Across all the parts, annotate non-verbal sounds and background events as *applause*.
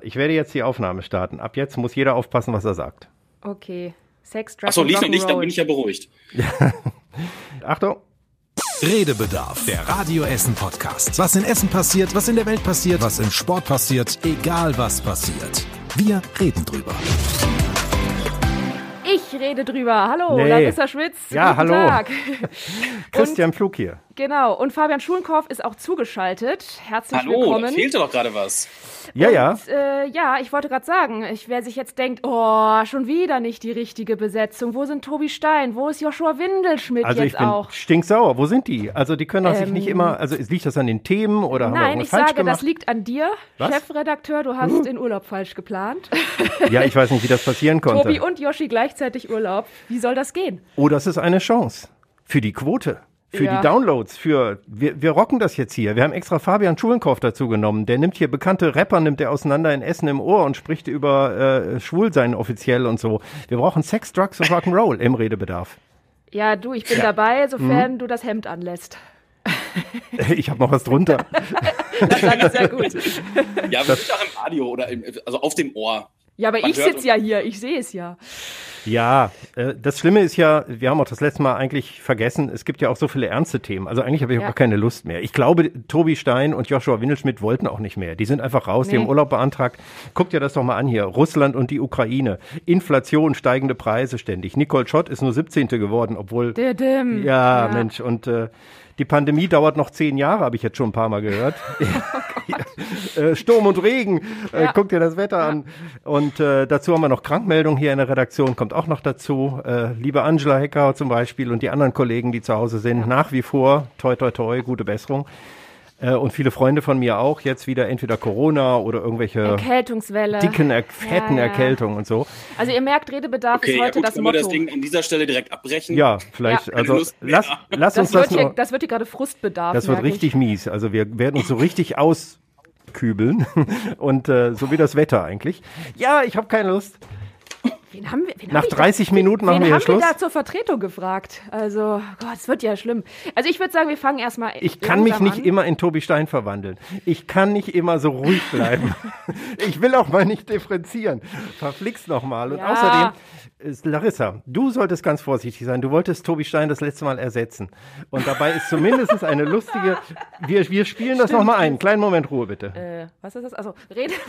Ich werde jetzt die Aufnahme starten. Ab jetzt muss jeder aufpassen, was er sagt. Okay. Sex, Drugs Achso, lief noch nicht, dann bin ich ja beruhigt. *laughs* Achtung. Redebedarf, der Radio Essen Podcast. Was in Essen passiert, was in der Welt passiert, was im Sport passiert, egal was passiert. Wir reden drüber. Ich rede drüber. Hallo, Nee. Larissa Schmitz. Ja, Guten hallo. Tag. *laughs* Christian Flug hier. Genau. Und Fabian Schulenkorf ist auch zugeschaltet. Herzlich Hallo, da willkommen. fehlte doch gerade was. Ja, ja. Und, äh, ja, ich wollte gerade sagen, ich, wer sich jetzt denkt, oh, schon wieder nicht die richtige Besetzung. Wo sind Tobi Stein? Wo ist Joshua Windelschmidt Also ich jetzt bin auch? stinksauer. Wo sind die? Also die können doch sich Ähm, nicht immer, also liegt das an den Themen oder haben wir Nein, ich falsch sage, gemacht? das liegt an dir, Was? Hm. Chefredakteur. Du hast *gasps* den Urlaub falsch geplant. ja, ich weiß nicht, wie das passieren konnte. Tobi und Yoshi gleichzeitig Urlaub. Wie soll das gehen? Oh, das ist eine Chance. Für die Quote. Für Ja. die Downloads, für wir, wir rocken das jetzt hier. Wir haben extra Fabian Schulenkorf dazu genommen. Der nimmt hier bekannte Rapper, nimmt er auseinander in Essen im Ohr und spricht über äh, Schwulsein offiziell und so. Wir brauchen Sex, Drugs und Rock'n'Roll im Redebedarf. Ja, du, ich bin dabei, sofern du das Hemd anlässt. *laughs* Ich habe noch was drunter. *laughs* Das ist sehr gut. Ja, wir sind auch im Radio oder im, also auf dem Ohr. Ja, aber Man ich sitze ja hier, ich sehe es ja. Ja, äh, das Schlimme ist ja, wir haben auch das letzte Mal eigentlich vergessen, es gibt ja auch so viele ernste Themen. Also eigentlich habe ich auch Ja. gar keine Lust mehr. Ich glaube, Tobi Stein und Joshua Windelschmidt wollten auch nicht mehr. Die sind einfach raus, die Nee. haben Urlaub beantragt. Guckt dir das doch mal an hier. Russland und die Ukraine. Inflation, steigende Preise ständig. Nicole Schott ist nur 17. geworden, obwohl. Didim. Ja, Mensch, und äh, die Pandemie dauert noch zehn Jahre, habe ich jetzt schon ein paar Mal gehört. *laughs* äh, Sturm und Regen, äh, Ja. guck dir das Wetter an. Und äh, dazu haben wir noch Krankmeldung hier in der Redaktion, kommt auch noch dazu. Äh, liebe Angela Hecker zum Beispiel und die anderen Kollegen, die zu Hause sind, nach wie vor, toi toi toi, gute Besserung. Äh, und viele Freunde von mir auch, jetzt wieder entweder Corona oder irgendwelche Erkältungswelle. dicken, er fetten Ja, ja. Erkältungen und so. Also ihr merkt, Redebedarf Okay, ist ja heute gut, das können wir Motto. das Ding an dieser Stelle direkt abbrechen? Ja, vielleicht, Ja. also lass, lass uns das, wird das hier, nur. das wird hier gerade Frustbedarf. Das wird merke ich. richtig mies. Also wir werden uns so richtig auskübeln *laughs* und äh, so wie das Wetter eigentlich. Ja, ich habe keine Lust. Wen haben wir, wen Nach hab ich 30 da, Minuten machen wen wir hier haben Schluss. wir da zur Vertretung gefragt? Also, Gott, es wird ja schlimm. Also ich würde sagen, wir fangen erstmal Ich kann mich nicht an. immer in Tobi Stein verwandeln. Ich kann nicht immer so ruhig bleiben. *laughs* ich will auch mal nicht differenzieren. Verflixt noch mal. Und Ja. außerdem, Larissa, du solltest ganz vorsichtig sein. Du wolltest Tobi Stein das letzte Mal ersetzen. Und dabei ist zumindest *laughs* eine lustige. Wir, wir spielen das noch mal ein. Kleinen Moment Ruhe bitte. Äh, was ist das? Also, Rede. *laughs*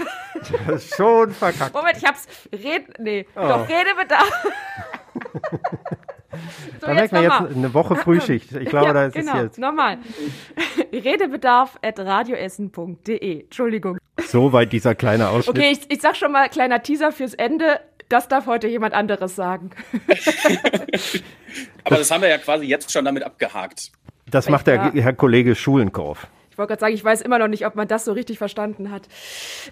Das ist schon verkackt. Moment, ich hab's. Red. Nee, Oh. doch, Redebedarf. *laughs* so, Da merkt man nochmal. jetzt eine Woche Frühschicht. Ich glaube, ja, da ist genau, es jetzt. nochmal. Redebedarf at radioessen.de. Entschuldigung. Soweit dieser kleine Ausschnitt. Okay, ich, ich sag schon mal, kleiner Teaser fürs Ende. Das darf heute jemand anderes sagen. *laughs* Aber das haben wir ja quasi jetzt schon damit abgehakt. Das macht der. Herr Kollege Schulenkorf. Ich wollte gerade sagen, ich weiß immer noch nicht, ob man das so richtig verstanden hat.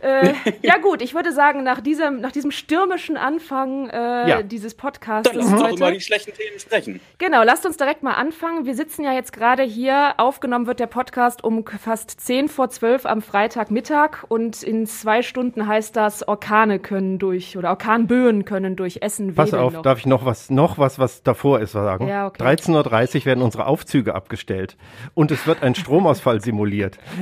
Äh, *laughs* ja gut, ich würde sagen, nach diesem, nach diesem stürmischen Anfang äh, Ja. dieses Podcasts Dann lass uns doch über die schlechten Themen sprechen. Genau, lasst uns direkt mal anfangen. Wir sitzen ja jetzt gerade hier. Aufgenommen wird der Podcast um fast 10 vor 12 am Freitagmittag. Und in zwei Stunden heißt das, Orkane können durch, oder Orkanböen können durch Essen Pass auf, noch. darf ich noch was, noch was, was davor ist, sagen? Ja, okay. 13.30 Uhr werden unsere Aufzüge abgestellt und es wird ein *laughs* Stromausfall simuliert.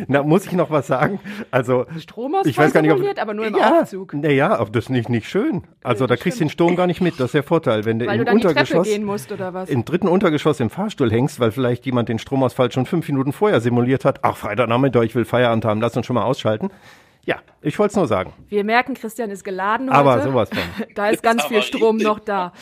Na, muss ich noch was sagen? Also, Stromausfall ich weiß gar nicht, ob, simuliert, aber nur im ja, Aufzug. Naja, das ist nicht, nicht schön. Also, da kriegst du den Sturm gar nicht mit. Das ist der Vorteil. Wenn du Weil im du Untergeschoss, gehen musst, oder was? im dritten Untergeschoss im Fahrstuhl hängst, weil vielleicht jemand den Stromausfall schon fünf Minuten vorher simuliert hat. Ach, Freitagnachmittag, ich will Feierabend haben, lass uns schon mal ausschalten. Ja, ich wollte es nur sagen. Wir merken, Christian ist geladen heute. Aber sowas von. *laughs* Da ist ganz viel Strom noch da.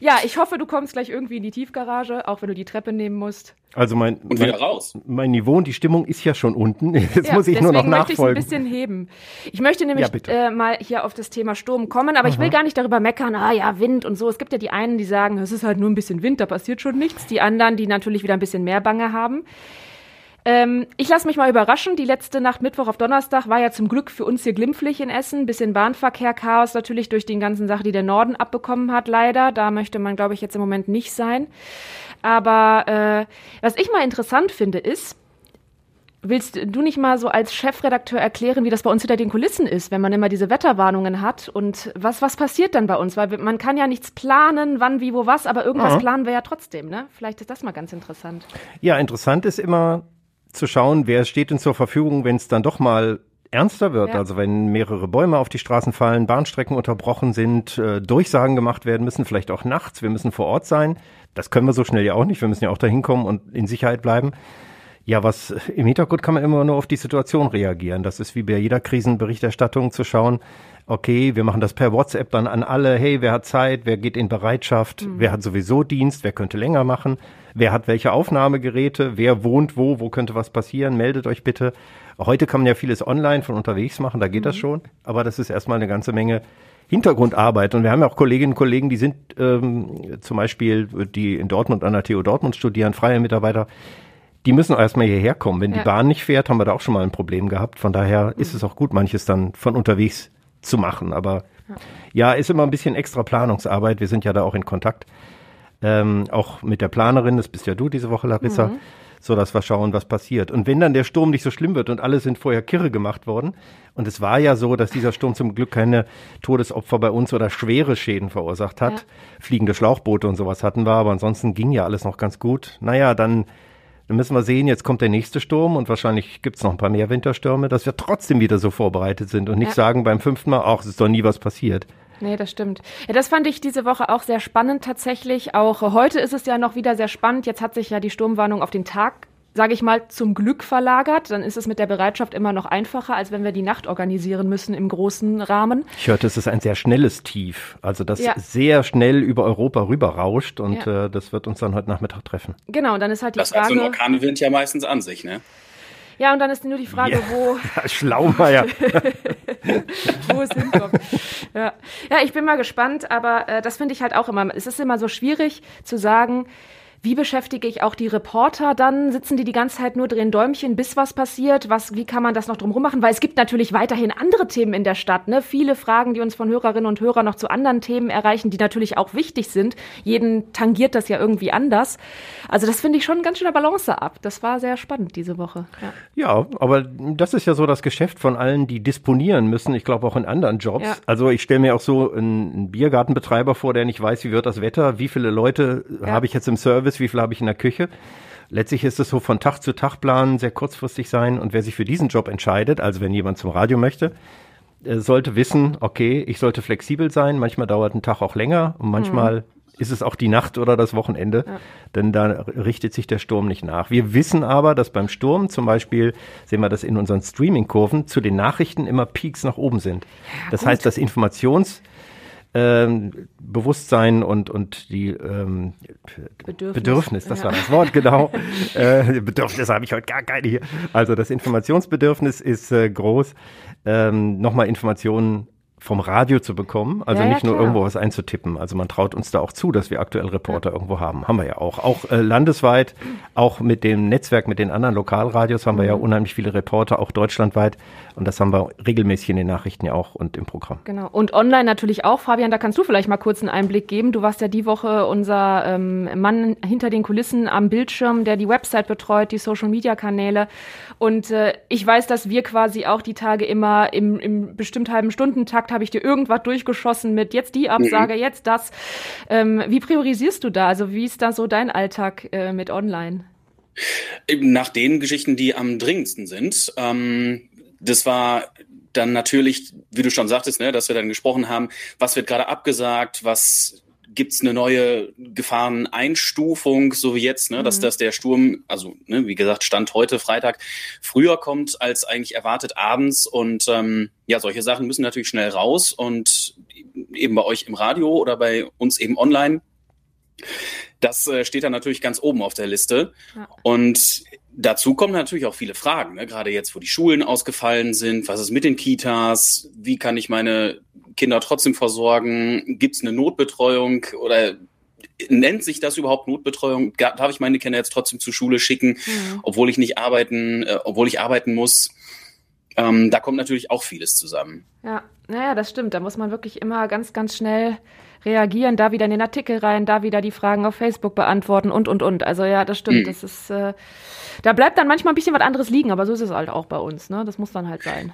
Ja, ich hoffe, du kommst gleich irgendwie in die Tiefgarage, auch wenn du die Treppe nehmen musst. Also mein, Und mein, raus. mein Niveau und die Stimmung ist ja schon unten. *laughs* Jetzt Ja, muss ich nur noch deswegen möchte ich es ein nachfolgen. bisschen heben. Ich möchte nämlich Ja, bitte. äh, mal hier auf das Thema Sturm kommen, aber ich will gar nicht darüber meckern, ah ja, Wind und so. Es gibt ja die einen, die sagen, es ist halt nur ein bisschen Wind, da passiert schon nichts. Die anderen, die natürlich wieder ein bisschen mehr Bange haben. Ähm, ich lasse mich mal überraschen. Die letzte Nacht Mittwoch auf Donnerstag war ja zum Glück für uns hier glimpflich in Essen. Bisschen Bahnverkehr, Chaos natürlich durch die ganzen Sachen, die der Norden abbekommen hat, leider. Da möchte man, glaube ich, jetzt im Moment nicht sein. Aber äh, was ich mal interessant finde, ist, Willst du nicht mal so als Chefredakteur erklären, wie das bei uns hinter den Kulissen ist, wenn man immer diese Wetterwarnungen hat und was, was passiert dann bei uns? Weil man kann ja nichts planen, wann, wie, wo, was, aber irgendwas Aha. planen wir ja trotzdem, ne? Vielleicht ist das mal ganz interessant. Ja, interessant ist immer zu schauen, wer steht denn zur Verfügung, wenn es dann doch mal ernster wird, Ja. also wenn mehrere Bäume auf die Straßen fallen, Bahnstrecken unterbrochen sind, äh, Durchsagen gemacht werden müssen, vielleicht auch nachts, wir müssen vor Ort sein. Das können wir so schnell ja auch nicht. Wir müssen ja auch dahin kommen und in Sicherheit bleiben. Ja, was im Hintergrund kann man immer nur auf die Situation reagieren. Das ist wie bei jeder Krisenberichterstattung zu schauen, okay, wir machen das per WhatsApp dann an alle, hey, wer hat Zeit, wer geht in Bereitschaft, wer hat sowieso Dienst, wer könnte länger machen, wer hat welche Aufnahmegeräte, wer wohnt wo, wo könnte was passieren, meldet euch bitte. Heute kann man ja vieles online von unterwegs machen, da geht das schon, aber das ist erstmal eine ganze Menge Hintergrundarbeit. Und wir haben ja auch Kolleginnen und Kollegen, die sind ähm, zum Beispiel, die in Dortmund an der TU Dortmund studieren, freie Mitarbeiter, die müssen auch erstmal hierher kommen. Wenn Ja. die Bahn nicht fährt, haben wir da auch schon mal ein Problem gehabt. Von daher ist es auch gut, manches dann von unterwegs zu machen. Aber ja, ist immer ein bisschen extra Planungsarbeit. Wir sind ja da auch in Kontakt. Ähm, auch mit der Planerin, das bist ja du diese Woche, Larissa, so dass wir schauen, was passiert. Und wenn dann der Sturm nicht so schlimm wird und alle sind vorher kirre gemacht worden, und es war ja so, dass dieser Sturm zum Glück keine Todesopfer bei uns oder schwere Schäden verursacht hat, Ja. fliegende Schlauchboote und sowas hatten wir, aber ansonsten ging ja alles noch ganz gut. Naja, dann, dann müssen wir sehen, jetzt kommt der nächste Sturm und wahrscheinlich gibt's noch ein paar mehr Winterstürme, dass wir trotzdem wieder so vorbereitet sind und nicht Ja. sagen beim fünften Mal, ach, es ist doch nie was passiert. Nee, das stimmt. Ja, das fand ich diese Woche auch sehr spannend tatsächlich. Auch heute ist es ja noch wieder sehr spannend. Jetzt hat sich ja die Sturmwarnung auf den Tag, sage ich mal, zum Glück verlagert. Dann ist es mit der Bereitschaft immer noch einfacher, als wenn wir die Nacht organisieren müssen im großen Rahmen. Ich hörte, es ist ein sehr schnelles Tief, also das Ja. sehr schnell über Europa rüberrauscht und Ja. äh, das wird uns dann heute Nachmittag treffen. Genau, und dann ist halt die Das hat so ein Frage. Orkanwind ja meistens an sich, ne? Ja, und dann ist nur die Frage, Ja. wo, *laughs* Ja, Schlaumeier. *laughs* wo es hinkommt. Ja. ja, ich bin mal gespannt, aber äh, das finde ich halt auch immer. Es ist immer so schwierig zu sagen, wie beschäftige ich auch die Reporter dann? Sitzen die die ganze Zeit nur drehen Däumchen, bis was passiert? Was, wie kann man das noch drumherum machen? Weil es gibt natürlich weiterhin andere Themen in der Stadt. Ne? Viele Fragen, die uns von Hörerinnen und Hörern noch zu anderen Themen erreichen, die natürlich auch wichtig sind. Jeden tangiert das ja irgendwie anders. Also das finde ich schon ein ganz schöner Balanceakt. Das war sehr spannend diese Woche. Ja. Ja, aber das ist ja so das Geschäft von allen, die disponieren müssen. Ich glaube auch in anderen Jobs. Ja. Also ich stelle mir auch so einen, einen Biergartenbetreiber vor, der nicht weiß, wie wird das Wetter, wie viele Leute Ja. habe ich jetzt im Service, wie viele habe ich in der Küche. Letztlich ist es so von Tag zu Tag planen, sehr kurzfristig sein. Und wer sich für diesen Job entscheidet, also wenn jemand zum Radio möchte, äh, sollte wissen, okay, ich sollte flexibel sein. Manchmal dauert ein Tag auch länger und manchmal ist es auch die Nacht oder das Wochenende, denn da richtet sich der Sturm nicht nach. Wir wissen aber, dass beim Sturm zum Beispiel, sehen wir das in unseren Streaming-Kurven, zu den Nachrichten immer Peaks nach oben sind. das gut. heißt, das Informations- ähm, Bewusstsein und, und die ähm, Bedürfnis. Bedürfnis, das Ja. war das Wort, genau. *laughs* äh, Bedürfnis habe ich heute gar keine hier. Also das Informationsbedürfnis ist äh, groß, ähm, nochmal Informationen vom Radio zu bekommen, also Ja, ja, nicht nur klar. irgendwo was einzutippen. Also man traut uns da auch zu, dass wir aktuell Reporter irgendwo haben. Haben wir ja auch. Auch äh, landesweit, auch mit dem Netzwerk, mit den anderen Lokalradios haben wir Mhm. ja unheimlich viele Reporter, auch deutschlandweit. Und das haben wir regelmäßig in den Nachrichten ja auch und im Programm. Genau. Und online natürlich auch. Fabian, da kannst du vielleicht mal kurz einen Einblick geben. Du warst ja die Woche unser ähm, Mann hinter den Kulissen am Bildschirm, der die Website betreut, die Social-Media-Kanäle. Und äh, ich weiß, dass wir quasi auch die Tage immer im, im bestimmt halben Stundentakt habe ich dir irgendwas durchgeschossen mit jetzt die Absage, jetzt das. Ähm, wie priorisierst du da? Also wie ist da so dein Alltag äh, mit online? Eben nach den Geschichten, die am dringendsten sind. Ähm, das war dann natürlich, wie du schon sagtest, ne, dass wir dann gesprochen haben, was wird gerade abgesagt, was gibt's eine neue Gefahreneinstufung, so wie jetzt, ne, dass, dass der Sturm, also ne, wie gesagt, Stand heute Freitag, früher kommt als eigentlich erwartet abends und ähm, ja, solche Sachen müssen natürlich schnell raus und eben bei euch im Radio oder bei uns eben online. Das äh, steht dann natürlich ganz oben auf der Liste. Ja. Und dazu kommen natürlich auch viele Fragen, ne? gerade jetzt, wo die Schulen ausgefallen sind. Was ist mit den Kitas? Wie kann ich meine Kinder trotzdem versorgen? Gibt es eine Notbetreuung oder nennt sich das überhaupt Notbetreuung? Darf ich meine Kinder jetzt trotzdem zur Schule schicken, obwohl ich nicht arbeiten, äh, obwohl ich arbeiten muss? Ähm, da kommt natürlich auch vieles zusammen. Ja, naja, das stimmt. Da muss man wirklich immer ganz, ganz schnell reagieren, da wieder in den Artikel rein, da wieder die Fragen auf Facebook beantworten und, und, und. Also ja, das stimmt. Mhm. Das ist, äh, da bleibt dann manchmal ein bisschen was anderes liegen, aber so ist es halt auch bei uns, ne? Das muss dann halt sein.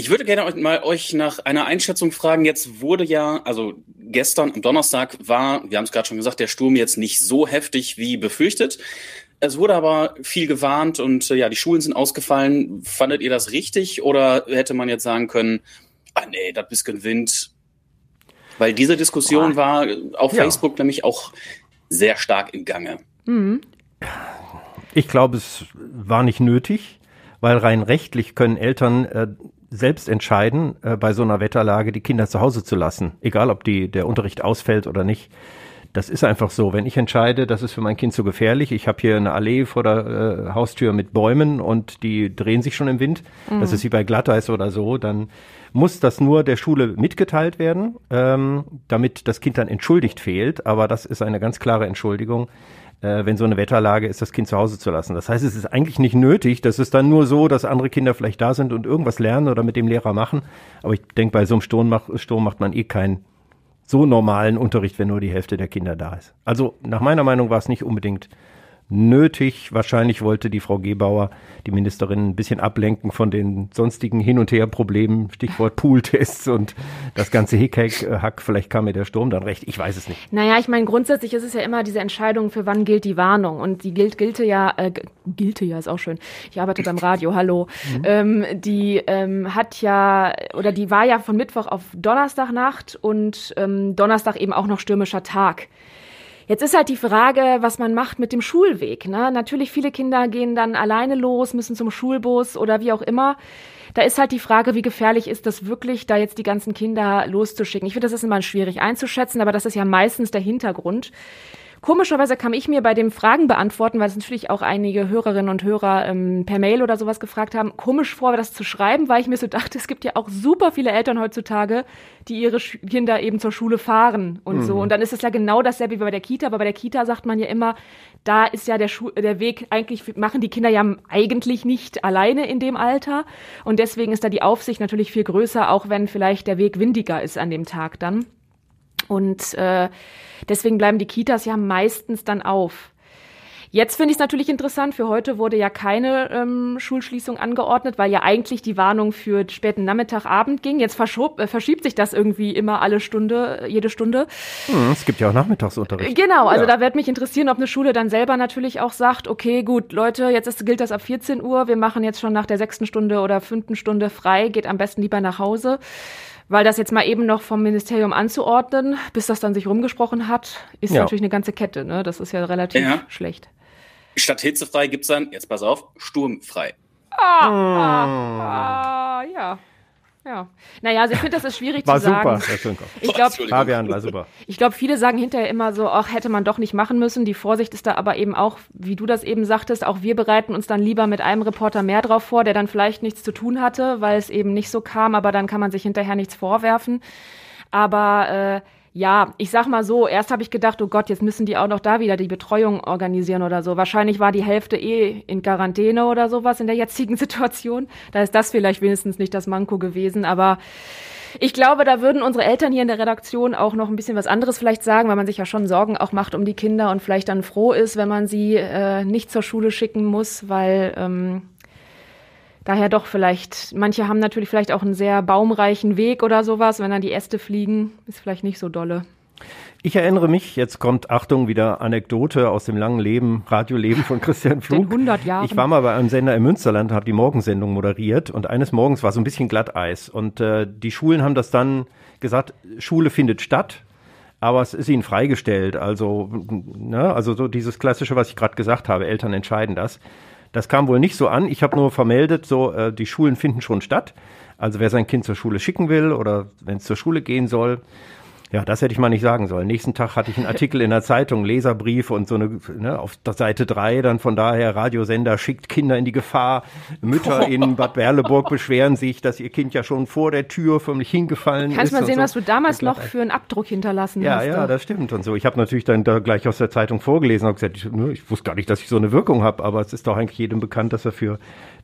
Ich würde gerne euch mal euch nach einer Einschätzung fragen. Jetzt wurde ja, also gestern am Donnerstag war, wir haben es gerade schon gesagt, der Sturm jetzt nicht so heftig wie befürchtet. es wurde aber viel gewarnt und äh, ja, die Schulen sind ausgefallen. Fandet ihr das richtig oder hätte man jetzt sagen können, ah nee, das bisschen Wind? Weil diese Diskussion war auf ja. Facebook nämlich auch sehr stark im Gange. Mhm. Ich glaube, es war nicht nötig, weil rein rechtlich können Eltern äh, selbst entscheiden, äh, bei so einer Wetterlage die Kinder zu Hause zu lassen, egal ob die, der Unterricht ausfällt oder nicht. Das ist einfach so. Wenn ich entscheide, das ist für mein Kind zu gefährlich, ich habe hier eine Allee vor der äh, Haustür mit Bäumen und die drehen sich schon im Wind, mhm. das ist wie bei Glatteis oder so, dann muss das nur der Schule mitgeteilt werden, ähm, damit das Kind dann entschuldigt fehlt. Aber das ist eine ganz klare Entschuldigung äh, wenn so eine Wetterlage ist, das Kind zu Hause zu lassen. Das heißt, es ist eigentlich nicht nötig. Das ist dann nur so, dass andere Kinder vielleicht da sind und irgendwas lernen oder mit dem Lehrer machen. Aber ich denke, bei so einem Sturm, mach, Sturm macht man eh keinen so normalen Unterricht, wenn nur die Hälfte der Kinder da ist. Also nach meiner Meinung war es nicht unbedingt nötig. Wahrscheinlich wollte die Frau Gebauer, die Ministerin, ein bisschen ablenken von den sonstigen Hin- und Her-Problemen, Stichwort Pooltests und das ganze Hickhack-Hack. Vielleicht kam mir der Sturm dann recht. Ich weiß es nicht. Naja, ich meine, grundsätzlich ist es ja immer diese Entscheidung, für wann gilt die Warnung. Und die gilt, gilte ja, äh, gilte ja, ist auch schön. Ich arbeite beim Radio, hallo. Mhm. Ähm, die ähm, hat ja, oder die war ja von Mittwoch auf Donnerstagnacht und ähm, Donnerstag eben auch noch stürmischer Tag. Jetzt ist halt die Frage, was man macht mit dem Schulweg. Ne? Natürlich, viele Kinder gehen dann alleine los, müssen zum Schulbus oder wie auch immer. Da ist halt die Frage, wie gefährlich ist das wirklich, da jetzt die ganzen Kinder loszuschicken. Ich finde, das ist immer schwierig einzuschätzen, aber das ist ja meistens der Hintergrund. Komischerweise kam ich mir bei dem Fragen beantworten, weil es natürlich auch einige Hörerinnen und Hörer ähm, per Mail oder sowas gefragt haben, komisch vor, das zu schreiben, weil ich mir so dachte, es gibt ja auch super viele Eltern heutzutage, die ihre Kinder eben zur Schule fahren und mhm. so. Und dann ist es ja genau dasselbe wie bei der Kita, aber bei der Kita sagt man ja immer, da ist ja der, Schu der Weg, eigentlich machen die Kinder ja eigentlich nicht alleine in dem Alter. Und deswegen ist da die Aufsicht natürlich viel größer, auch wenn vielleicht der Weg windiger ist an dem Tag dann. Und äh, deswegen bleiben die Kitas ja meistens dann auf. Jetzt finde ich es natürlich interessant. Für heute wurde ja keine ähm, Schulschließung angeordnet, weil ja eigentlich die Warnung für späten Nachmittag, Abend ging. Jetzt verschob, äh, verschiebt sich das irgendwie immer alle Stunde, jede Stunde. Hm, es gibt ja auch Nachmittagsunterricht. Genau, also ja. da wird mich interessieren, ob eine Schule dann selber natürlich auch sagt, okay, gut, Leute, jetzt ist, gilt das ab 14 Uhr. Wir machen jetzt schon nach der sechsten Stunde oder fünften Stunde frei, geht am besten lieber nach Hause. Weil das jetzt mal eben noch vom Ministerium anzuordnen, bis das dann sich rumgesprochen hat, ist ja. natürlich eine ganze Kette. Ne? Das ist ja relativ ja. schlecht. Statt hitzefrei gibt es dann, jetzt pass auf, sturmfrei. Ah, ah, ah, ja. Ja. Naja, also ich finde, das ist schwierig war zu sagen. War super, Ich glaube, Fabian war super. Ich glaube, viele sagen hinterher immer so, ach, hätte man doch nicht machen müssen. Die Vorsicht ist da aber eben auch, wie du das eben sagtest, auch wir bereiten uns dann lieber mit einem Reporter mehr drauf vor, der dann vielleicht nichts zu tun hatte, weil es eben nicht so kam, aber dann kann man sich hinterher nichts vorwerfen. Aber äh, ja, ich sag mal so, erst habe ich gedacht, oh Gott, jetzt müssen die auch noch da wieder die Betreuung organisieren oder so. Wahrscheinlich war die Hälfte eh in Quarantäne oder sowas in der jetzigen *laughs* Situation. Da ist das vielleicht wenigstens nicht das Manko gewesen, aber ich glaube, da würden unsere Eltern hier in der Redaktion auch noch ein bisschen was anderes vielleicht sagen, weil man sich ja schon Sorgen auch macht um die Kinder und vielleicht dann froh ist, wenn man sie äh, nicht zur Schule schicken muss, weil ähm, daher doch vielleicht, manche haben natürlich vielleicht auch einen sehr baumreichen Weg oder sowas, wenn dann die Äste fliegen, ist vielleicht nicht so dolle. Ich erinnere mich, jetzt kommt, Achtung, wieder Anekdote aus dem langen Leben, Radioleben von Christian Flug. Den 100 Jahren. Ich war mal bei einem Sender im Münsterland, habe die Morgensendung moderiert und eines Morgens war so ein bisschen Glatteis und äh, die Schulen haben das dann gesagt, Schule findet statt, aber es ist ihnen freigestellt. Also, ne, also so dieses klassische, was ich gerade gesagt habe, Eltern entscheiden das. Das kam wohl nicht so an. Ich habe nur vermeldet, so äh, die Schulen finden schon statt. Also wer sein Kind zur Schule schicken will oder wenn es zur Schule gehen soll, ja, das hätte ich mal nicht sagen sollen. Nächsten Tag hatte ich einen Artikel in der Zeitung, Leserbrief und so eine, ne, auf der Seite drei dann von daher Radiosender schickt Kinder in die Gefahr. Mütter in Bad Berleburg beschweren sich, dass ihr Kind ja schon vor der Tür förmlich hingefallen Kannst ist. Kannst mal sehen, so. was du damals noch für einen Abdruck hinterlassen ja, hast. Ja, ja, das stimmt und so. Ich habe natürlich dann da gleich aus der Zeitung vorgelesen und gesagt, ich, ne, ich wusste gar nicht, dass ich so eine Wirkung habe, aber es ist doch eigentlich jedem bekannt, dass er für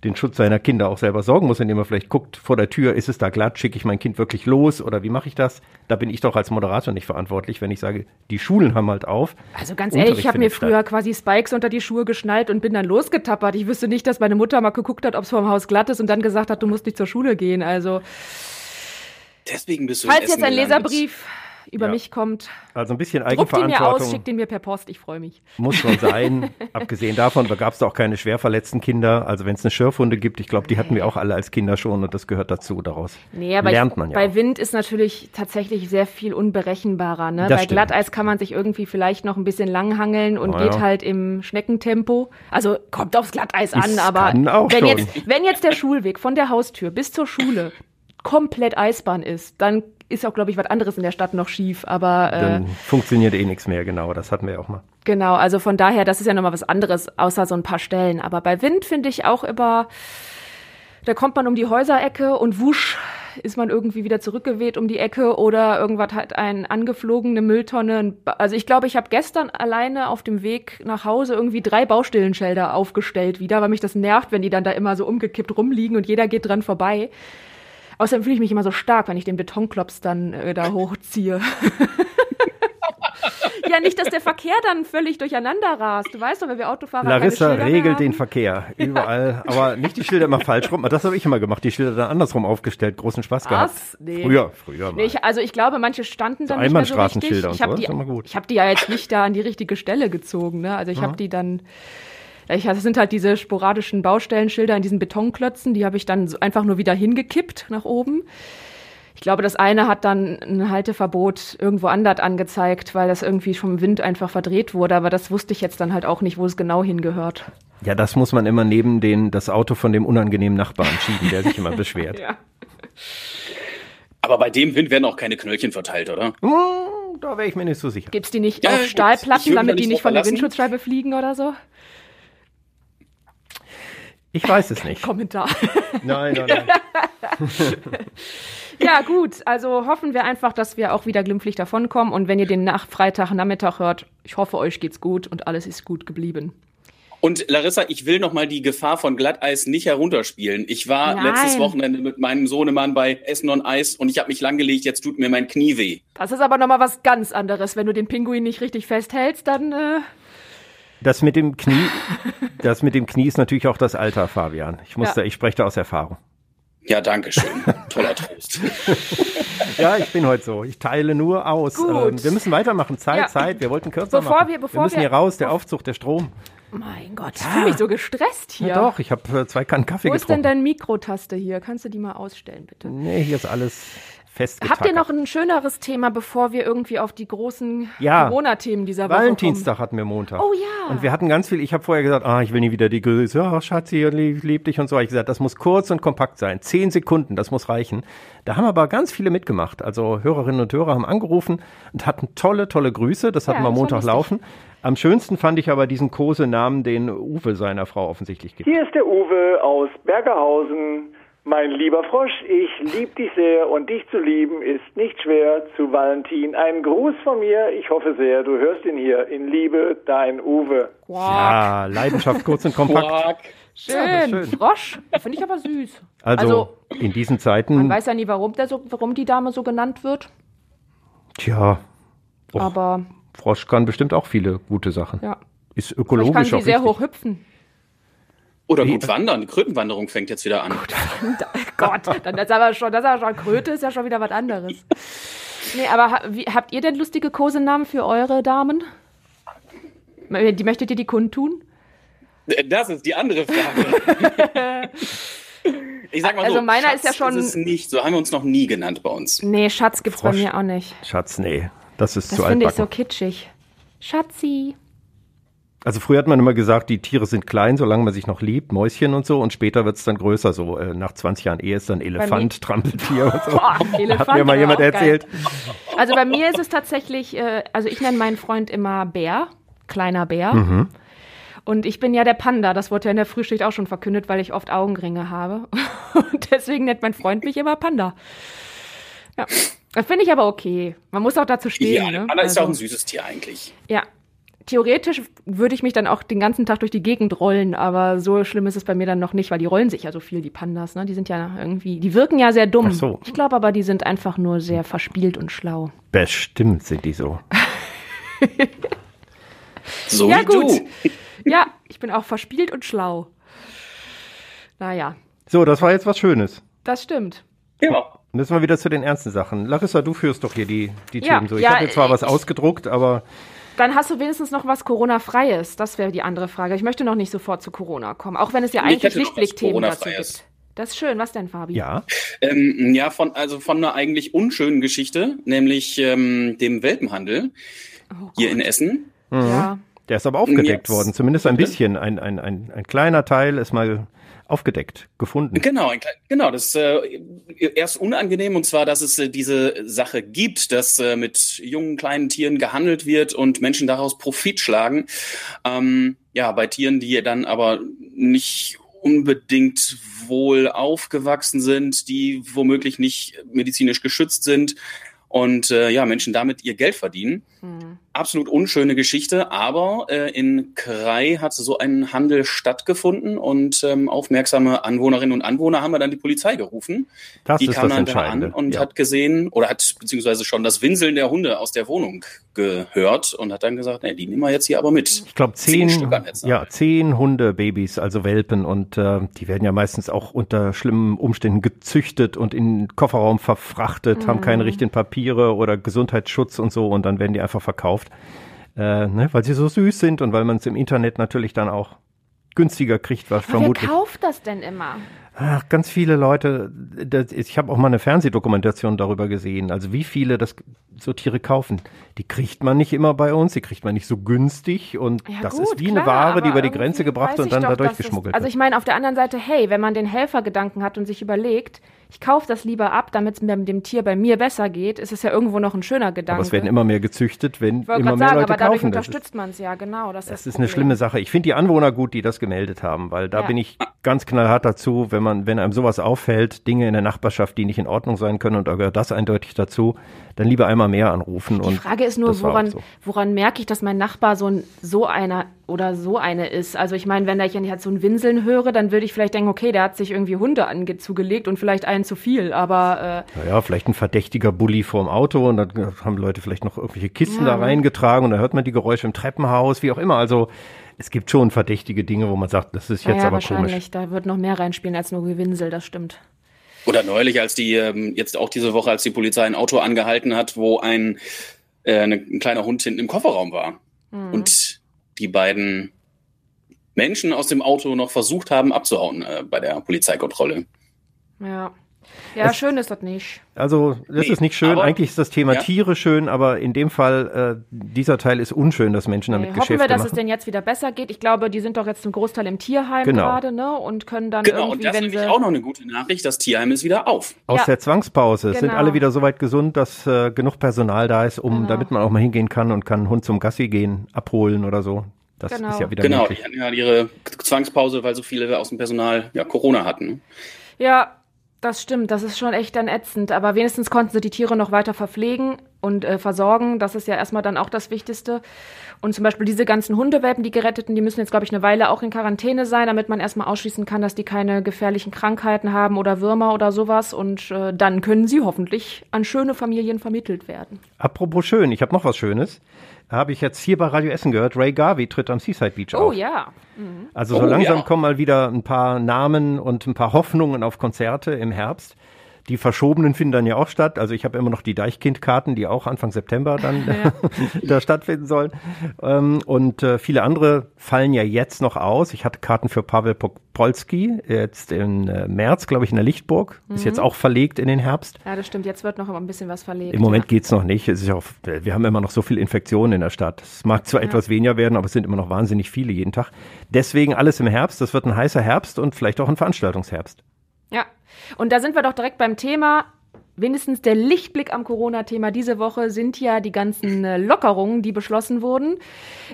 den Schutz seiner Kinder auch selber sorgen muss, indem er vielleicht guckt, vor der Tür, ist es da glatt, schicke ich mein Kind wirklich los oder wie mache ich das? Da bin ich doch als Moderator nicht verantwortlich, wenn ich sage, die Schulen haben halt auf. Also ganz ehrlich, ich habe mir früher statt. quasi Spikes unter die Schuhe geschnallt und bin dann losgetappert. Ich wüsste nicht, dass meine Mutter mal geguckt hat, ob es vor dem Haus glatt ist und dann gesagt hat, du musst nicht zur Schule gehen. Also Deswegen bist du Falls jetzt ein Leserbrief über ja. mich kommt. Also ein bisschen Eigenverantwortung. Druckt ihn mir aus, schickt ihn mir per Post, ich freue mich. Muss schon sein. *laughs* Abgesehen davon gab es auch keine schwer verletzten Kinder. Also wenn es eine Schürfwunde gibt, ich glaube, die hatten wir auch alle als Kinder schon und das gehört dazu daraus. Nee, aber lernt man ja. Bei auch. Wind ist natürlich tatsächlich sehr viel unberechenbarer. Ne? bei stimmt. Glatteis kann man sich irgendwie vielleicht noch ein bisschen langhangeln und oh, geht ja. halt im Schneckentempo. Also kommt aufs Glatteis an, aber wenn jetzt, wenn jetzt der Schulweg von der Haustür bis zur Schule komplett Eisbahn ist, dann ist auch, glaube ich, was anderes in der Stadt noch schief, aber. Äh, Dann funktioniert eh nichts mehr, genau. Das hatten wir ja auch mal. Genau, also von daher, das ist ja nochmal was anderes, außer so ein paar Stellen. Aber bei Wind finde ich auch immer, da kommt man um die Häuserecke und wusch ist man irgendwie wieder zurückgeweht um die Ecke oder irgendwas hat ein angeflogene Mülltonne. Also ich glaube, ich habe gestern alleine auf dem Weg nach Hause irgendwie drei Baustellenschilder aufgestellt wieder, weil mich das nervt, wenn die dann da immer so umgekippt rumliegen und jeder geht dran vorbei. Außerdem fühle ich mich immer so stark, wenn ich den Betonklops dann äh, da hochziehe. *laughs* ja, nicht, dass der Verkehr dann völlig durcheinander rast. Du weißt doch, wenn wir Autofahrer Larissa regelt den Verkehr überall, ja. aber nicht die Schilder immer falsch rum. Das habe ich immer gemacht, die Schilder dann andersrum aufgestellt. Großen Spaß gehabt. Was? Nee. Früher, früher mal. Nee, ich, also ich glaube, manche standen dann so nicht mehr so richtig. Ich habe die, hab die ja jetzt nicht da an die richtige Stelle gezogen. Ne? Also ich mhm. habe die dann ich, das sind halt diese sporadischen Baustellenschilder in diesen Betonklötzen, die habe ich dann einfach nur wieder hingekippt nach oben. Ich glaube, das eine hat dann ein Halteverbot irgendwo anders angezeigt, weil das irgendwie vom Wind einfach verdreht wurde. Aber das wusste ich jetzt dann halt auch nicht, wo es genau hingehört. Ja, das muss man immer neben den, das Auto von dem unangenehmen Nachbarn schieben, der sich immer beschwert. *laughs* ja. Aber bei dem Wind werden auch keine Knöllchen verteilt, oder? Hm, da wäre ich mir nicht so sicher. Gibt es die nicht ja, auf Stahlplatten, damit die nicht von der Windschutzscheibe fliegen oder so? Ich weiß es nicht. *laughs* Kommentar. Nein, nein, nein. *laughs* ja, gut. Also hoffen wir einfach, dass wir auch wieder glimpflich davonkommen. Und wenn ihr den nach Freitag Nachmittag hört, ich hoffe, euch geht's gut und alles ist gut geblieben. Und Larissa, ich will noch mal die Gefahr von Glatteis nicht herunterspielen. Ich war Nein. letztes Wochenende mit meinem Sohnemann bei Essen on Eis und ich habe mich langgelegt, jetzt tut mir mein Knie weh. Das ist aber noch mal was ganz anderes. Wenn du den Pinguin nicht richtig festhältst, dann äh das mit dem Knie, das mit dem Knie ist natürlich auch das Alter, Fabian. Ich muss ja. ich spreche da aus Erfahrung. Ja, danke schön. *laughs* Toller Trost. *laughs* ja, ich bin heute so. Ich teile nur aus. Ähm, wir müssen weitermachen. Zeit, ja. Zeit. Wir wollten kürzer bevor machen. Wir, bevor wir müssen wir, hier raus. Der Aufzug, der Strom. Mein Gott, ich ja. fühle mich so gestresst hier. Ja, doch, ich habe äh, zwei Kannen Kaffee Wo getrunken. Wo ist denn dein Mikrotaste hier? Kannst du die mal ausstellen, bitte? Nee, hier ist alles Habt ihr noch ein schöneres Thema, bevor wir irgendwie auf die großen ja, Corona-Themen dieser Woche Valentinstag hatten wir Montag. Oh ja. Und wir hatten ganz viel, ich habe vorher gesagt, ah, ich will nie wieder die Grüße, oh, Schatzi, lieb, lieb dich und so. Ich gesagt, das muss kurz und kompakt sein. Zehn Sekunden, das muss reichen. Da haben aber ganz viele mitgemacht. Also Hörerinnen und Hörer haben angerufen und hatten tolle, tolle Grüße. Das hatten ja, wir Montag laufen. Am schönsten fand ich aber diesen Kosenamen, den Uwe seiner Frau offensichtlich gibt. Hier ist der Uwe aus Bergerhausen. Mein lieber Frosch, ich lieb dich sehr und dich zu lieben ist nicht schwer. Zu Valentin ein Gruß von mir. Ich hoffe sehr, du hörst ihn hier. In Liebe, dein Uwe. Quack. Ja, Leidenschaft kurz und kompakt. Schön. Ja, schön. Frosch, finde ich aber süß. Also, also, in diesen Zeiten. Man weiß ja nie, warum, der so, warum die Dame so genannt wird. Tja. Och, aber. Frosch kann bestimmt auch viele gute Sachen. Ja. Ist ökologisch Vielleicht kann sie sehr hoch hüpfen. Oder Wie? gut wandern. Die Krötenwanderung fängt jetzt wieder an. Gut, *laughs* Gott, dann ist aber schon, das ist aber schon Kröte ist ja schon wieder was anderes. Nee, aber wie, habt ihr denn lustige Kosenamen für eure Damen? Die möchtet ihr die kundtun? Das ist die andere Frage. *laughs* ich sag mal also so, meiner Schatz ist ja schon. Ist es nicht, so haben wir uns noch nie genannt bei uns. Nee, Schatz gibt's Frosch. bei mir auch nicht. Schatz, nee. Das ist das zu altbacken. Das finde ich so kitschig. Schatzi. Also früher hat man immer gesagt, die Tiere sind klein, solange man sich noch liebt, Mäuschen und so, und später wird es dann größer, so äh, nach 20 Jahren Ehe ist dann Elefant, Trampeltier und so. *laughs* Boah, Elefant hat mir mal jemand erzählt. Geil. Also bei mir ist es tatsächlich, äh, also ich nenne meinen Freund immer Bär, kleiner Bär. Mhm. Und ich bin ja der Panda, das wurde ja in der Frühschicht auch schon verkündet, weil ich oft Augenringe habe. *laughs* Und deswegen nennt mein Freund mich immer Panda. Ja. Das finde ich aber okay. Man muss auch dazu stehen. Ja, ne? Panda also, ist ja auch ein süßes Tier eigentlich. Ja, theoretisch würde ich mich dann auch den ganzen Tag durch die Gegend rollen, aber so schlimm ist es bei mir dann noch nicht, weil die rollen sich ja so viel, die Pandas, ne? Die sind ja irgendwie, die wirken ja sehr dumm. Ach so. Ich glaube aber, die sind einfach nur sehr verspielt und schlau. Bestimmt sind die so. *laughs* so ja, wie gut. du. *laughs* Ja, ich bin auch verspielt und schlau. Naja. So, das war jetzt was Schönes. Das stimmt. Ja. Müssen wir wieder zu den ernsten Sachen. Larissa, du führst doch hier die, die Ja, Themen so. Ich ja, habe jetzt zwar was ausgedruckt, aber Dann hast du wenigstens noch was Corona-freies. Das wäre die andere Frage. Ich möchte noch nicht sofort zu Corona kommen, auch wenn es ja Ich eigentlich Lichtblickthemen dazu gibt. Das ist schön. Was denn, Fabi? ja. Ähm, ja, von, also von einer eigentlich unschönen Geschichte, nämlich ähm, dem Welpenhandel Oh hier in Essen. Ja. Der ist aber aufgedeckt Jetzt. worden. Zumindest ein bisschen. Ein, ein, ein, ein kleiner Teil ist mal aufgedeckt, gefunden. Genau, genau, das ist äh, erst unangenehm und zwar, dass es äh, diese Sache gibt, dass äh, mit jungen kleinen Tieren gehandelt wird und Menschen daraus Profit schlagen. Ähm, ja, bei Tieren, die dann aber nicht unbedingt wohl aufgewachsen sind, die womöglich nicht medizinisch geschützt sind und äh, ja, Menschen damit ihr Geld verdienen. Hm. Absolut unschöne Geschichte, aber äh, in Krai hat so ein Handel stattgefunden und ähm, aufmerksame Anwohnerinnen und Anwohner haben wir dann die Polizei gerufen. Das die kam das dann da an und ja. hat gesehen oder hat beziehungsweise schon das Winseln der Hunde aus der Wohnung gehört und hat dann gesagt, nee, die nehmen wir jetzt hier aber mit. Ich glaube, Zehn zehn, ja, zehn Hundebabys, also Welpen. Und äh, die werden ja meistens auch unter schlimmen Umständen gezüchtet und in den Kofferraum verfrachtet, haben keine richtigen Papiere oder Gesundheitsschutz und so. Und dann werden die einfach verkauft, äh, ne, weil sie so süß sind und weil man es im Internet natürlich dann auch günstiger kriegt, was Aber wer vermutlich. kauft das denn immer? Ach, ganz viele Leute, das, ich habe auch mal eine Fernsehdokumentation darüber gesehen, also wie viele das so Tiere kaufen. Die kriegt man nicht immer bei uns, die kriegt man nicht so günstig und Ja, das gut, ist wie klar, eine Ware, die über die Grenze gebracht und dann doch, dadurch geschmuggelt Also wird. ich meine, auf der anderen Seite, hey, wenn man den Helfergedanken hat und sich überlegt, ich kaufe das lieber ab, damit es mir mit dem Tier bei mir besser geht, ist es ja irgendwo noch ein schöner Gedanke. Aber es werden immer mehr gezüchtet, wenn ich wollte immer gerade mehr sagen, Leute aber dadurch kaufen. Unterstützt man es ja, genau. Das, das ist, ist eine schlimme Sache. Ich finde die Anwohner gut, die das gemeldet haben, weil da Ja. bin ich ganz knallhart dazu, wenn man, wenn einem sowas auffällt, Dinge in der Nachbarschaft, die nicht in Ordnung sein können und da gehört das eindeutig dazu, dann lieber einmal mehr anrufen. Die und Frage ist nur, woran, so. woran merke ich, dass mein Nachbar so, ein, so einer oder so eine ist? Also ich meine, wenn da ich halt so ein Winseln höre, dann würde ich vielleicht denken, okay, der hat sich irgendwie Hunde ange zugelegt und vielleicht einen zu viel, aber äh, Naja, vielleicht ein verdächtiger Bulli vorm Auto und dann haben Leute vielleicht noch irgendwelche Kisten Ja. da reingetragen und dann hört man die Geräusche im Treppenhaus, wie auch immer. Also es gibt schon verdächtige Dinge, wo man sagt, das ist jetzt naja, aber wahrscheinlich, komisch. da wird noch mehr reinspielen als nur Gewinsel, das stimmt. Oder neulich, als die, ähm, jetzt auch diese Woche, als die Polizei ein Auto angehalten hat, wo ein, äh, eine, ein kleiner Hund hinten im Kofferraum war. Mhm. Und die beiden Menschen aus dem Auto noch versucht haben abzuhauen äh, bei der Polizeikontrolle. Ja. Ja, Es- schön ist das nicht. Also das Nee, ist nicht schön. aber- Eigentlich ist das Thema Ja. Tiere schön, aber in dem Fall, äh, dieser Teil ist unschön, dass Menschen damit Nee, hoffen Geschäfte wir, dass es machen. denn jetzt wieder besser geht. Ich glaube, die sind doch jetzt zum Großteil im Tierheim Genau. gerade, ne? Und können dann Genau, und irgendwie, das ist wenn sie. auch noch eine gute Nachricht, das Tierheim ist wieder auf. Aus Ja. der Zwangspause sind Genau. alle wieder so weit gesund, dass äh, genug Personal da ist, um Genau. damit man auch mal hingehen kann und kann einen Hund zum Gassi gehen, abholen oder so. Das Genau. ist ja wieder Genau, möglich. die hatten ja ihre Zwangspause, weil so viele aus dem Personal ja Corona hatten. Ja, das stimmt. Das ist schon echt dann ätzend. Aber wenigstens konnten sie die Tiere noch weiter verpflegen und äh, versorgen. Das ist ja erstmal dann auch das Wichtigste. Und zum Beispiel diese ganzen Hundewelpen, die geretteten, die müssen jetzt, glaube ich, eine Weile auch in Quarantäne sein, damit man erstmal ausschließen kann, dass die keine gefährlichen Krankheiten haben oder Würmer oder sowas. Und äh, dann können sie hoffentlich an schöne Familien vermittelt werden. Apropos schön, ich habe noch was Schönes. Habe ich jetzt hier bei Radio Essen gehört. Ray Garvey tritt am Seaside Beach Oh auf. ja. Also so Oh, langsam ja. kommen mal wieder ein paar Namen und ein paar Hoffnungen auf Konzerte im Herbst. Die verschobenen finden dann ja auch statt. Also ich habe immer noch die Deichkind-Karten, die auch Anfang September dann *laughs* da stattfinden sollen. Ähm, und äh, viele andere fallen ja jetzt noch aus. Ich hatte Karten für Pavel Popolski, jetzt im äh, März, glaube ich, in der Lichtburg. Ist Mhm. jetzt auch verlegt in den Herbst. Ja, das stimmt. Jetzt wird noch ein bisschen was verlegt. Im Moment ja. geht's noch nicht. Es ist ja auch, wir haben immer noch so viel Infektionen in der Stadt. Es mag zwar etwas weniger werden, aber es sind immer noch wahnsinnig viele jeden Tag. Deswegen alles im Herbst. Das wird ein heißer Herbst und vielleicht auch ein Veranstaltungsherbst. Ja, und da sind wir doch direkt beim Thema. Wenigstens der Lichtblick am Corona-Thema diese Woche sind ja die ganzen äh, Lockerungen, die beschlossen wurden.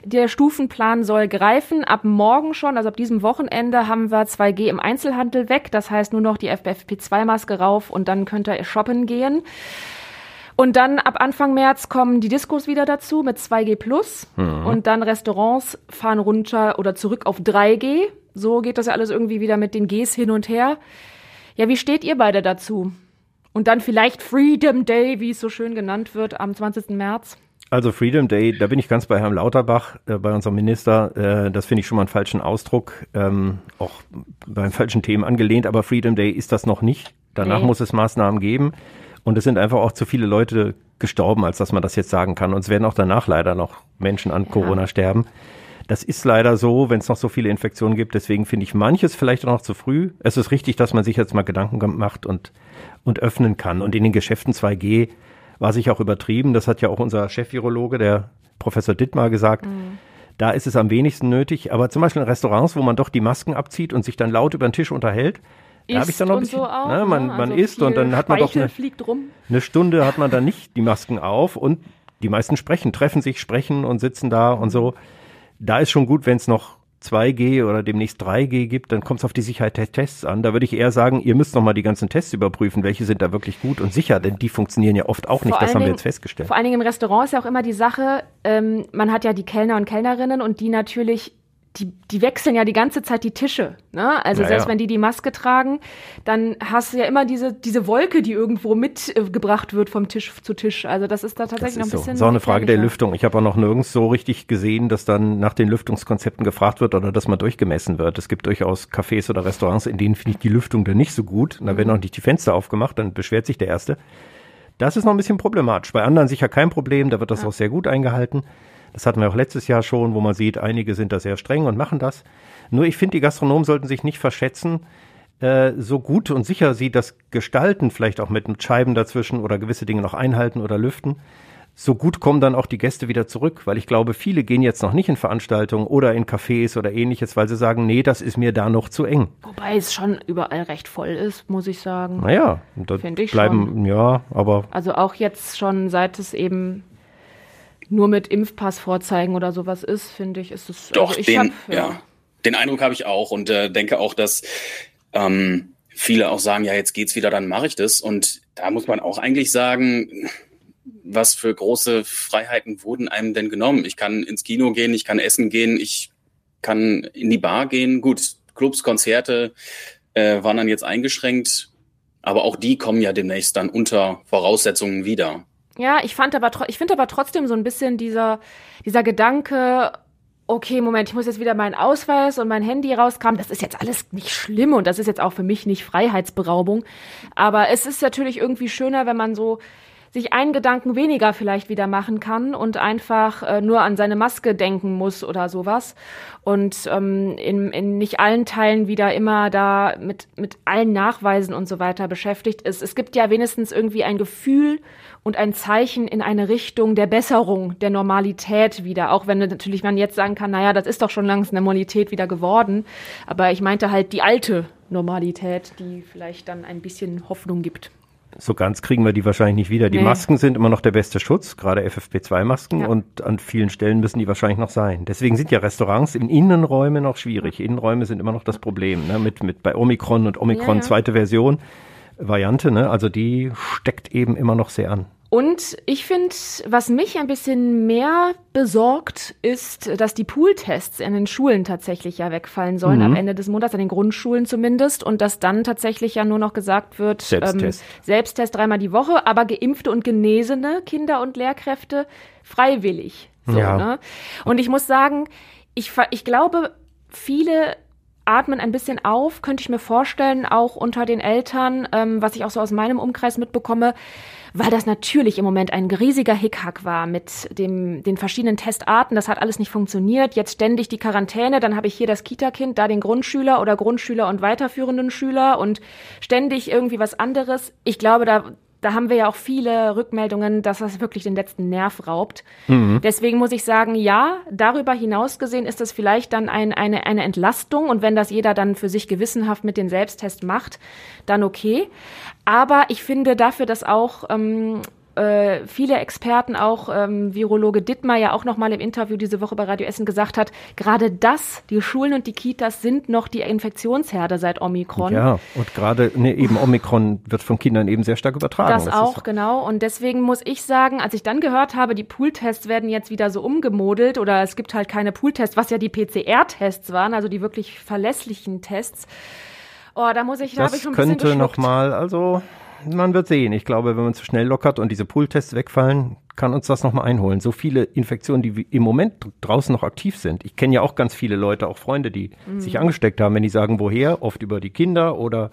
Der Stufenplan soll greifen. Ab morgen schon, also ab diesem Wochenende, haben wir 2G im Einzelhandel weg. Das heißt nur noch die FFP2-Maske rauf und dann könnt ihr shoppen gehen. Und dann ab Anfang März kommen die Diskos wieder dazu mit 2G plus. Und dann Restaurants fahren runter oder zurück auf 3G. So geht das ja alles irgendwie wieder mit den Gs hin und her. Ja, wie steht ihr beide dazu? Und dann vielleicht Freedom Day, wie es so schön genannt wird, am 20. März. Also Freedom Day, da bin ich ganz bei Herrn Lauterbach, äh, bei unserem Minister. Äh, das finde ich schon mal einen falschen Ausdruck, ähm, auch beim falschen Themen angelehnt. Aber Freedom Day ist das noch nicht. Danach Nee. muss es Maßnahmen geben. Und es sind einfach auch zu viele Leute gestorben, als dass man das jetzt sagen kann. Und es werden auch danach leider noch Menschen an Corona sterben. Das ist leider so, wenn es noch so viele Infektionen gibt. Deswegen finde ich manches vielleicht auch noch zu früh. Es ist richtig, dass man sich jetzt mal Gedanken macht und, und öffnen kann. Und in den Geschäften 2G war sich auch übertrieben. Das hat ja auch unser Chefvirologe, der Professor Dittmar, gesagt. Da ist es am wenigsten nötig. Aber zum Beispiel in Restaurants, wo man doch die Masken abzieht und sich dann laut über den Tisch unterhält, da habe ich dann noch ein bisschen, so auch, ne, man, ne? man Also isst und dann hat man doch Speichel eine, fliegt rum. eine Stunde hat man dann nicht die Masken auf und die meisten sprechen, treffen sich, sprechen und sitzen da und so. Da ist schon gut, wenn es noch 2G oder demnächst 3G gibt, dann kommt es auf die Sicherheit der Tests an. Da würde ich eher sagen, ihr müsst noch mal die ganzen Tests überprüfen, welche sind da wirklich gut und sicher, denn die funktionieren ja oft auch nicht, Vor das allen haben wir Dingen- jetzt festgestellt. Vor allen Dingen im Restaurant ist ja auch immer die Sache, ähm, man hat ja die Kellner und Kellnerinnen und die natürlich, die, die wechseln ja die ganze Zeit die Tische. Ne? Also Ja, selbst ja. wenn die die Maske tragen, dann hast du ja immer diese, diese Wolke, die irgendwo mitgebracht wird vom Tisch zu Tisch. Also das ist da Das tatsächlich noch ein ist so. bisschen. So eine Frage der. Lüftung. Ich habe auch noch nirgends so richtig gesehen, dass dann nach den Lüftungskonzepten gefragt wird oder dass mal durchgemessen wird. Es gibt durchaus Cafés oder Restaurants, in denen finde ich die Lüftung dann nicht so gut. Und da werden auch nicht die Fenster aufgemacht, dann beschwert sich der Erste. Das ist noch ein bisschen problematisch. Bei anderen sicher kein Problem, da wird das auch sehr gut eingehalten. Das hatten wir auch letztes Jahr schon, wo man sieht, einige sind da sehr streng und machen das. Nur ich finde, die Gastronomen sollten sich nicht verschätzen, äh, so gut und sicher sie das gestalten, vielleicht auch mit Scheiben dazwischen oder gewisse Dinge noch einhalten oder lüften, so gut kommen dann auch die Gäste wieder zurück, weil ich glaube, viele gehen jetzt noch nicht in Veranstaltungen oder in Cafés oder ähnliches, weil sie sagen, nee, das ist mir da noch zu eng. Wobei es schon überall recht voll ist, muss ich sagen. Naja, und da Finde ich bleiben, ja, aber Also auch jetzt schon, seit es eben nur mit Impfpass vorzeigen oder sowas ist, finde ich, ist es. Doch, also den, hab, ja. den Eindruck habe ich auch und äh, denke auch, dass ähm, viele auch sagen, ja, jetzt geht's wieder, dann mache ich das. Und da muss man auch eigentlich sagen, was für große Freiheiten wurden einem denn genommen? Ich kann ins Kino gehen, ich kann essen gehen, ich kann in die Bar gehen. Gut, Clubs, Konzerte äh, waren dann jetzt eingeschränkt, aber auch die kommen ja demnächst dann unter Voraussetzungen wieder. Ja, ich fand aber, ich finde aber trotzdem so ein bisschen dieser, dieser Gedanke, okay, Moment, ich muss jetzt wieder meinen Ausweis und mein Handy rauskramen. Das ist jetzt alles nicht schlimm und das ist jetzt auch für mich nicht Freiheitsberaubung. Aber es ist natürlich irgendwie schöner, wenn man so sich einen Gedanken weniger vielleicht wieder machen kann und einfach äh, nur an seine Maske denken muss oder sowas und ähm, in, in nicht allen Teilen wieder immer da mit, mit allen Nachweisen und so weiter beschäftigt ist. Es gibt ja wenigstens irgendwie ein Gefühl und ein Zeichen in eine Richtung der Besserung, der Normalität wieder. Auch wenn natürlich man jetzt sagen kann, naja, das ist doch schon langsam Normalität wieder geworden. Aber ich meinte halt die alte Normalität, die vielleicht dann ein bisschen Hoffnung gibt. So ganz kriegen wir die wahrscheinlich nicht wieder. Die Nee. Masken sind immer noch der beste Schutz, gerade FFP2-Masken Ja. und an vielen Stellen müssen die wahrscheinlich noch sein. Deswegen sind ja Restaurants in Innenräumen noch schwierig. Innenräume sind immer noch das Problem, ne? mit, mit bei Omikron und Omikron Ja, ja. zweite Version, Variante, ne? also die steckt eben immer noch sehr an. Und ich finde, was mich ein bisschen mehr besorgt, ist, dass die Pooltests in den Schulen tatsächlich ja wegfallen sollen, Mhm. am Ende des Monats, an den Grundschulen zumindest, und dass dann tatsächlich ja nur noch gesagt wird, Selbsttest. Ähm, Selbsttest dreimal die Woche, aber geimpfte und genesene Kinder und Lehrkräfte freiwillig. So, Ja. ne? Und ich muss sagen, ich, ich glaube, viele atmen ein bisschen auf, könnte ich mir vorstellen, auch unter den Eltern, ähm, was ich auch so aus meinem Umkreis mitbekomme, weil das natürlich im Moment ein riesiger Hickhack war mit dem, den verschiedenen Testarten. Das hat alles nicht funktioniert. Jetzt ständig die Quarantäne, dann habe ich hier das Kita-Kind, da den Grundschüler oder Grundschüler und weiterführenden Schüler und ständig irgendwie was anderes. Ich glaube, da, da haben wir ja auch viele Rückmeldungen, dass das wirklich den letzten Nerv raubt. Deswegen muss ich sagen, ja, darüber hinaus gesehen ist das vielleicht dann ein, eine, eine Entlastung und wenn das jeder dann für sich gewissenhaft mit den Selbsttest macht, dann okay. Aber ich finde dafür, dass auch ähm, äh, viele Experten, auch ähm, Virologe Dittmar ja auch nochmal im Interview diese Woche bei Radio Essen gesagt hat, gerade das, die Schulen und die Kitas sind noch die Infektionsherde seit Omikron. Ja, und gerade ne, eben Omikron wird von Kindern eben sehr stark übertragen. Das, ist- auch, genau. Und deswegen muss ich sagen, als ich dann gehört habe, die Pooltests werden jetzt wieder so umgemodelt oder es gibt halt keine Pooltests, was ja die PCR-Tests waren, also die wirklich verlässlichen Tests. Oh, da muss ich, da habe Das ich schon ein bisschen könnte geschluckt. nochmal, also man wird sehen. Ich glaube, wenn man zu schnell lockert und diese Pooltests wegfallen, kann uns das nochmal einholen. So viele Infektionen, die im Moment draußen noch aktiv sind. Ich kenne ja auch ganz viele Leute, auch Freunde, die mhm. sich angesteckt haben, wenn die sagen, woher, oft über die Kinder oder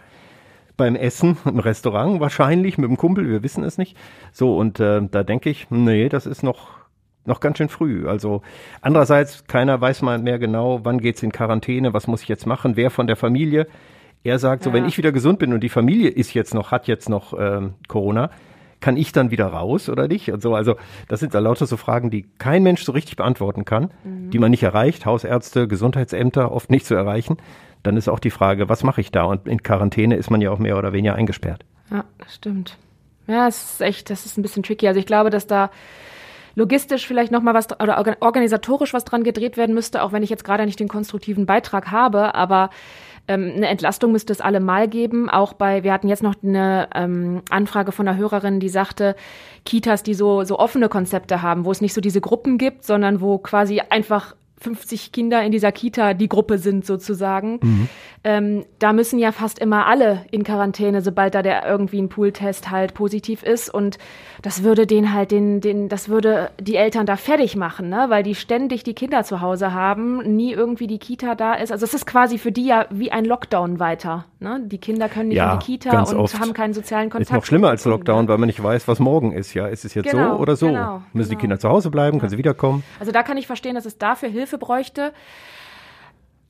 beim Essen im Restaurant wahrscheinlich mit dem Kumpel, wir wissen es nicht. So, und äh, da denke ich, nee, das ist noch, noch ganz schön früh. Also andererseits, keiner weiß mal mehr genau, wann geht's in Quarantäne, was muss ich jetzt machen, wer von der Familie. Er sagt so, ja. wenn ich wieder gesund bin und die Familie ist jetzt noch, hat jetzt noch ähm, Corona, kann ich dann wieder raus oder nicht? Und so, also das sind da lauter so Fragen, die kein Mensch so richtig beantworten kann, mhm. die man nicht erreicht, Hausärzte, Gesundheitsämter oft nicht zu erreichen. Dann ist auch die Frage, was mache ich da? Und in Quarantäne ist man ja auch mehr oder weniger eingesperrt. Ja, das stimmt. Ja, es ist echt, das ist ein bisschen tricky. Also ich glaube, dass da logistisch vielleicht noch mal was oder organisatorisch was dran gedreht werden müsste, auch wenn ich jetzt gerade nicht den konstruktiven Beitrag habe, aber ähm, eine Entlastung müsste es allemal geben. Auch bei, wir hatten jetzt noch eine ähm, Anfrage von einer Hörerin, die sagte, Kitas, die so, so offene Konzepte haben, wo es nicht so diese Gruppen gibt, sondern wo quasi einfach 50 Kinder in dieser Kita die Gruppe sind sozusagen. Mhm. Ähm, da müssen ja fast immer alle in Quarantäne, sobald da der irgendwie ein Pooltest halt positiv ist. Und das würde den halt, den, den, das würde die Eltern da fertig machen, ne? weil die ständig die Kinder zu Hause haben, nie irgendwie die Kita da ist. Also es ist quasi für die ja wie ein Lockdown weiter. Ne? Die Kinder können nicht ja, in die Kita und haben keinen sozialen Kontakt. Ist noch schlimmer als Lockdown, weil man nicht weiß, was morgen ist. Ja, ist es jetzt genau, so oder so? Genau, Müssen genau. die Kinder zu Hause bleiben? Können sie wiederkommen? Also da kann ich verstehen, dass es dafür Hilfe bräuchte.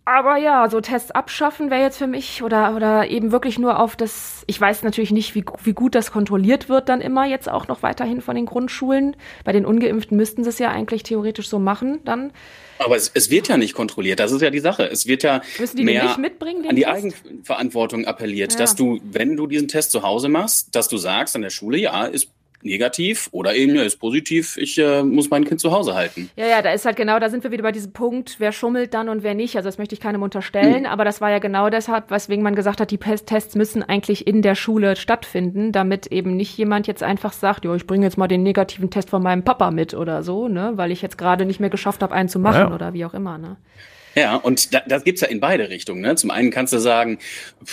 Aber ja, so Tests abschaffen wäre jetzt für mich oder, oder eben wirklich nur auf das, ich weiß natürlich nicht, wie, wie gut das kontrolliert wird dann immer jetzt auch noch weiterhin von den Grundschulen. Bei den Ungeimpften müssten sie es ja eigentlich theoretisch so machen dann. Aber es, es wird ja nicht kontrolliert, das ist ja die Sache. Es wird ja mehr an die Test? Eigenverantwortung appelliert, ja. dass du, wenn du diesen Test zu Hause machst, dass du sagst an der Schule, ja, ist negativ oder eben ja, ist positiv, ich äh, muss mein Kind zu Hause halten. Ja, ja, da ist halt genau, da sind wir wieder bei diesem Punkt, wer schummelt dann und wer nicht. Also das möchte ich keinem unterstellen, mhm. aber das war ja genau deshalb, weswegen man gesagt hat, die Tests müssen eigentlich in der Schule stattfinden, damit eben nicht jemand jetzt einfach sagt, ja, ich bringe jetzt mal den negativen Test von meinem Papa mit oder so, ne, weil ich jetzt gerade nicht mehr geschafft habe, einen zu machen ja. oder wie auch immer, ne. Ja, und da, das gibt's ja in beide Richtungen. Ne? Zum einen kannst du sagen,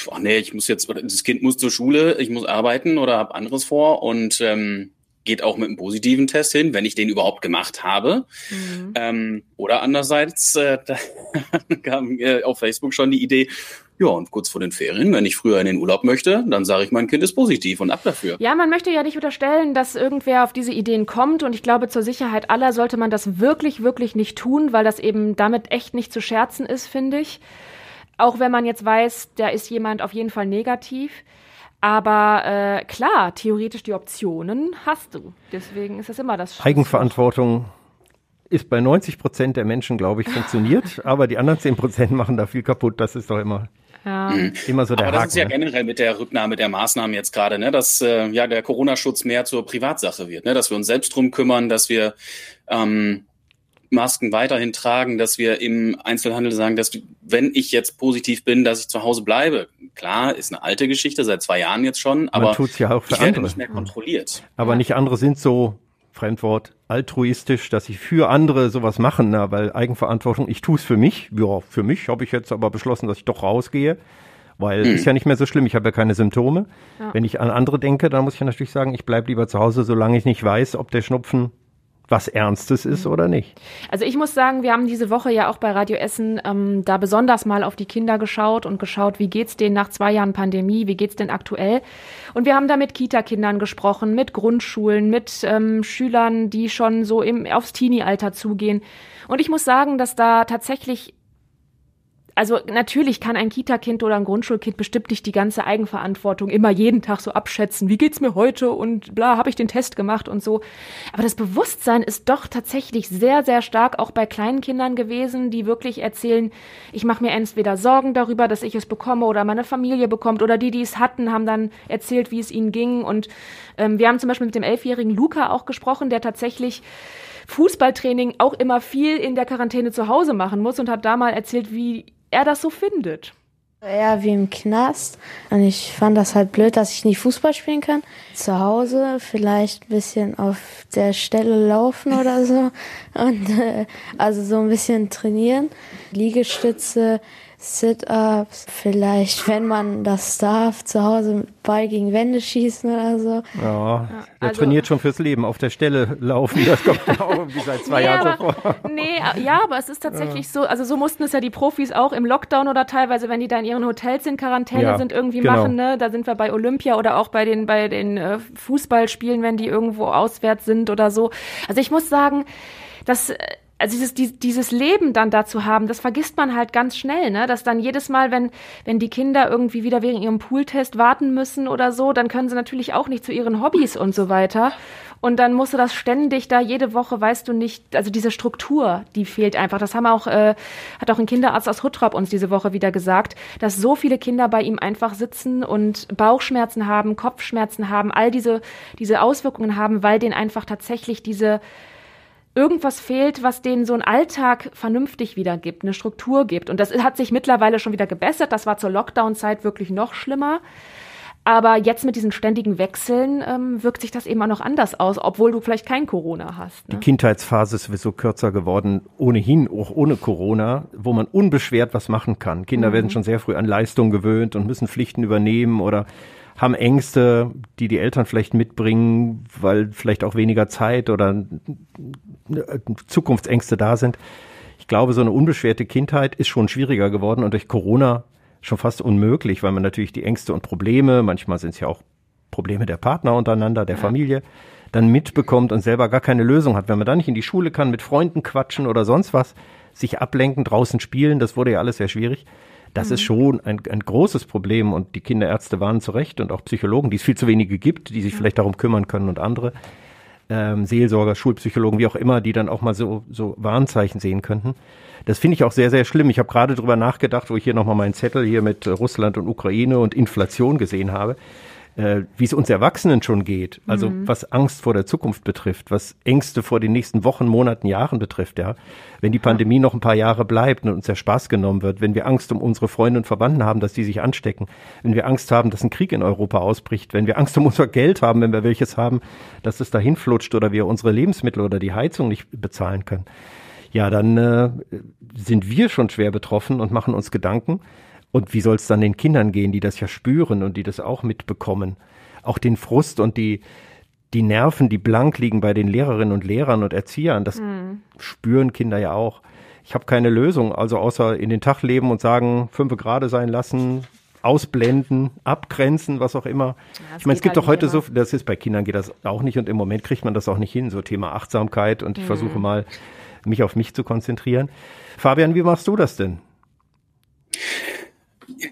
oh nee, ich muss jetzt, das Kind muss zur Schule, ich muss arbeiten oder habe anderes vor und ähm, geht auch mit einem positiven Test hin, wenn ich den überhaupt gemacht habe. Mhm. Ähm, oder andererseits, äh, *laughs* da kam äh, auf Facebook schon die Idee, ja, und kurz vor den Ferien, wenn ich früher in den Urlaub möchte, dann sage ich, mein Kind ist positiv und ab dafür. Ja, man möchte ja nicht unterstellen, dass irgendwer auf diese Ideen kommt. Und ich glaube, zur Sicherheit aller sollte man das wirklich, wirklich nicht tun, weil das eben damit echt nicht zu scherzen ist, finde ich. Auch wenn man jetzt weiß, da ist jemand auf jeden Fall negativ. Aber äh, klar, theoretisch die Optionen hast du. Deswegen ist das immer das. Eigenverantwortung ist bei 90 Prozent der Menschen, glaube ich, funktioniert, aber die anderen 10 Prozent machen da viel kaputt. Das ist doch immer. Ja. Immer so der Aber das Haken, ist ja ne? generell mit der Rücknahme der Maßnahmen jetzt gerade, ne, dass äh, ja der Corona-Schutz mehr zur Privatsache wird, ne, dass wir uns selbst drum kümmern, dass wir ähm, Masken weiterhin tragen, dass wir im Einzelhandel sagen, dass wenn ich jetzt positiv bin, dass ich zu Hause bleibe. Klar, ist eine alte Geschichte, seit zwei Jahren jetzt schon, aber Man tut's ja auch für ich werde nicht mehr kontrolliert. Aber ja. nicht andere sind so Fremdwort, altruistisch, dass sie für andere sowas machen, na, weil Eigenverantwortung, ich tue es für mich. Ja, für mich habe ich jetzt aber beschlossen, dass ich doch rausgehe, weil hm. ist ja nicht mehr so schlimm, ich habe ja keine Symptome. Ja. Wenn ich an andere denke, dann muss ich ja natürlich sagen, ich bleibe lieber zu Hause, solange ich nicht weiß, ob der Schnupfen was Ernstes ist oder nicht. Also ich muss sagen, wir haben diese Woche ja auch bei Radio Essen ähm, da besonders mal auf die Kinder geschaut und geschaut, wie geht's denen nach zwei Jahren Pandemie, wie geht's denn aktuell? Und wir haben da mit Kita-Kindern gesprochen, mit Grundschulen, mit ähm, Schülern, die schon so im, aufs Teenie-Alter zugehen. Und ich muss sagen, dass da tatsächlich also natürlich kann ein Kita-Kind oder ein Grundschulkind bestimmt nicht die ganze Eigenverantwortung immer jeden Tag so abschätzen, wie geht's mir heute und bla, habe ich den Test gemacht und so. Aber das Bewusstsein ist doch tatsächlich sehr, sehr stark auch bei kleinen Kindern gewesen, die wirklich erzählen, ich mache mir entweder Sorgen darüber, dass ich es bekomme oder meine Familie bekommt oder die, die es hatten, haben dann erzählt, wie es ihnen ging. Und ähm, wir haben zum Beispiel mit dem elfjährigen Luca auch gesprochen, der tatsächlich Fußballtraining auch immer viel in der Quarantäne zu Hause machen muss und hat da mal erzählt, wie er das so findet. Ja, wie im Knast. Und ich fand das halt blöd, dass ich nicht Fußball spielen kann. Zu Hause vielleicht ein bisschen auf der Stelle laufen oder so. *laughs* Und äh, also so ein bisschen trainieren. Liegestütze Sit-ups, vielleicht, wenn man das darf, zu Hause Ball gegen Wände schießen oder so. Ja, der also, trainiert schon fürs Leben, auf der Stelle laufen, das kommt auch irgendwie seit zwei *laughs* nee, Jahren aber, vor. Nee, ja, aber es ist tatsächlich ja. so, also so mussten es ja die Profis auch im Lockdown oder teilweise, wenn die da in ihren Hotels in Quarantäne ja, sind, irgendwie genau. machen, ne? Da sind wir bei Olympia oder auch bei den, bei den äh, Fußballspielen, wenn die irgendwo auswärts sind oder so. Also ich muss sagen, dass äh, also dieses, dieses Leben dann dazu haben, das vergisst man halt ganz schnell, ne? Dass dann jedes Mal, wenn, wenn die Kinder irgendwie wieder wegen ihrem Pooltest warten müssen oder so, dann können sie natürlich auch nicht zu ihren Hobbys und so weiter. Und dann musst du das ständig da jede Woche, weißt du nicht, also diese Struktur, die fehlt einfach. Das haben auch, äh, hat auch ein Kinderarzt aus Huttrop uns diese Woche wieder gesagt, dass so viele Kinder bei ihm einfach sitzen und Bauchschmerzen haben, Kopfschmerzen haben, all diese, diese Auswirkungen haben, weil denen einfach tatsächlich diese irgendwas fehlt, was denen so einen Alltag vernünftig wiedergibt, eine Struktur gibt. Und das hat sich mittlerweile schon wieder gebessert. Das war zur Lockdown-Zeit wirklich noch schlimmer. Aber jetzt mit diesen ständigen Wechseln ähm, wirkt sich das eben auch noch anders aus, obwohl du vielleicht kein Corona hast. Ne? Die Kindheitsphase ist sowieso kürzer geworden, ohnehin, auch ohne Corona, wo man unbeschwert was machen kann. Kinder mhm. werden schon sehr früh an Leistung gewöhnt und müssen Pflichten übernehmen oder haben Ängste, die die Eltern vielleicht mitbringen, weil vielleicht auch weniger Zeit oder äh, Zukunftsängste da sind. Ich glaube, so eine unbeschwerte Kindheit ist schon schwieriger geworden und durch Corona schon fast unmöglich, weil man natürlich die Ängste und Probleme, manchmal sind es ja auch Probleme der Partner untereinander, der. Familie, dann mitbekommt und selber gar keine Lösung hat. Wenn man da nicht in die Schule kann, mit Freunden quatschen oder sonst was, sich ablenken, draußen spielen, das wurde ja alles sehr schwierig. Das mhm. ist schon ein, ein großes Problem und die Kinderärzte warnen zu Recht und auch Psychologen, die es viel zu wenige gibt, die sich ja. vielleicht darum kümmern können und andere ähm, Seelsorger, Schulpsychologen, wie auch immer, die dann auch mal so, so Warnzeichen sehen könnten. Das finde ich auch sehr, sehr schlimm. Ich habe gerade drüber nachgedacht, wo ich hier nochmal meinen Zettel hier mit Russland und Ukraine und Inflation gesehen habe äh, wie es uns Erwachsenen schon geht, also mhm. was Angst vor der Zukunft betrifft, was Ängste vor den nächsten Wochen, Monaten, Jahren betrifft, ja. Wenn die Pandemie noch ein paar Jahre bleibt und uns der Spaß genommen wird, wenn wir Angst um unsere Freunde und Verwandten haben, dass die sich anstecken, wenn wir Angst haben, dass ein Krieg in Europa ausbricht, wenn wir Angst um unser Geld haben, wenn wir welches haben, dass es dahin flutscht oder wir unsere Lebensmittel oder die Heizung nicht bezahlen können, ja, dann äh, sind wir schon schwer betroffen und machen uns Gedanken. Und wie soll es dann den Kindern gehen, die das ja spüren und die das auch mitbekommen? Auch den Frust und die, die Nerven, die blank liegen bei den Lehrerinnen und Lehrern und Erziehern, das mhm. spüren Kinder ja auch. Ich habe keine Lösung, also außer in den Tag leben und sagen, fünf Grade sein lassen, ausblenden, abgrenzen, was auch immer. Ja, ich meine, es gibt halt doch heute immer. so, das ist bei Kindern geht das auch nicht und im Moment kriegt man das auch nicht hin, so Thema Achtsamkeit und ich mhm. versuche mal, mich auf mich zu konzentrieren. Fabian, wie machst du das denn?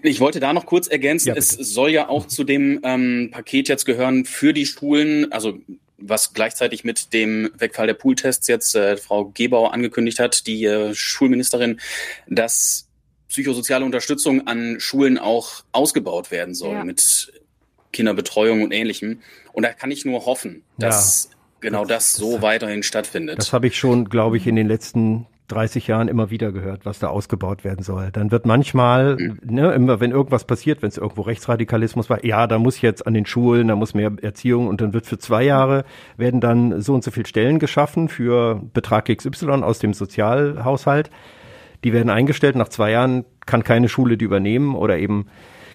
Ich wollte da noch kurz ergänzen, ja, es soll ja auch zu dem ähm, Paket jetzt gehören für die Schulen, also was gleichzeitig mit dem Wegfall der Pooltests jetzt äh, Frau Gebauer angekündigt hat, die äh, Schulministerin, dass psychosoziale Unterstützung an Schulen auch ausgebaut werden soll ja. mit Kinderbetreuung und ähnlichem. Und da kann ich nur hoffen, dass ja. genau das, das so weiterhin stattfindet. Das habe ich schon, glaube ich, in den letzten 30 Jahren immer wieder gehört, was da ausgebaut werden soll. Dann wird manchmal, ne, immer wenn irgendwas passiert, wenn es irgendwo Rechtsradikalismus war, ja, da muss jetzt an den Schulen, da muss mehr Erziehung und dann wird für zwei Jahre werden dann so und so viele Stellen geschaffen für Betrag XY aus dem Sozialhaushalt. Die werden eingestellt. Nach zwei Jahren kann keine Schule die übernehmen oder eben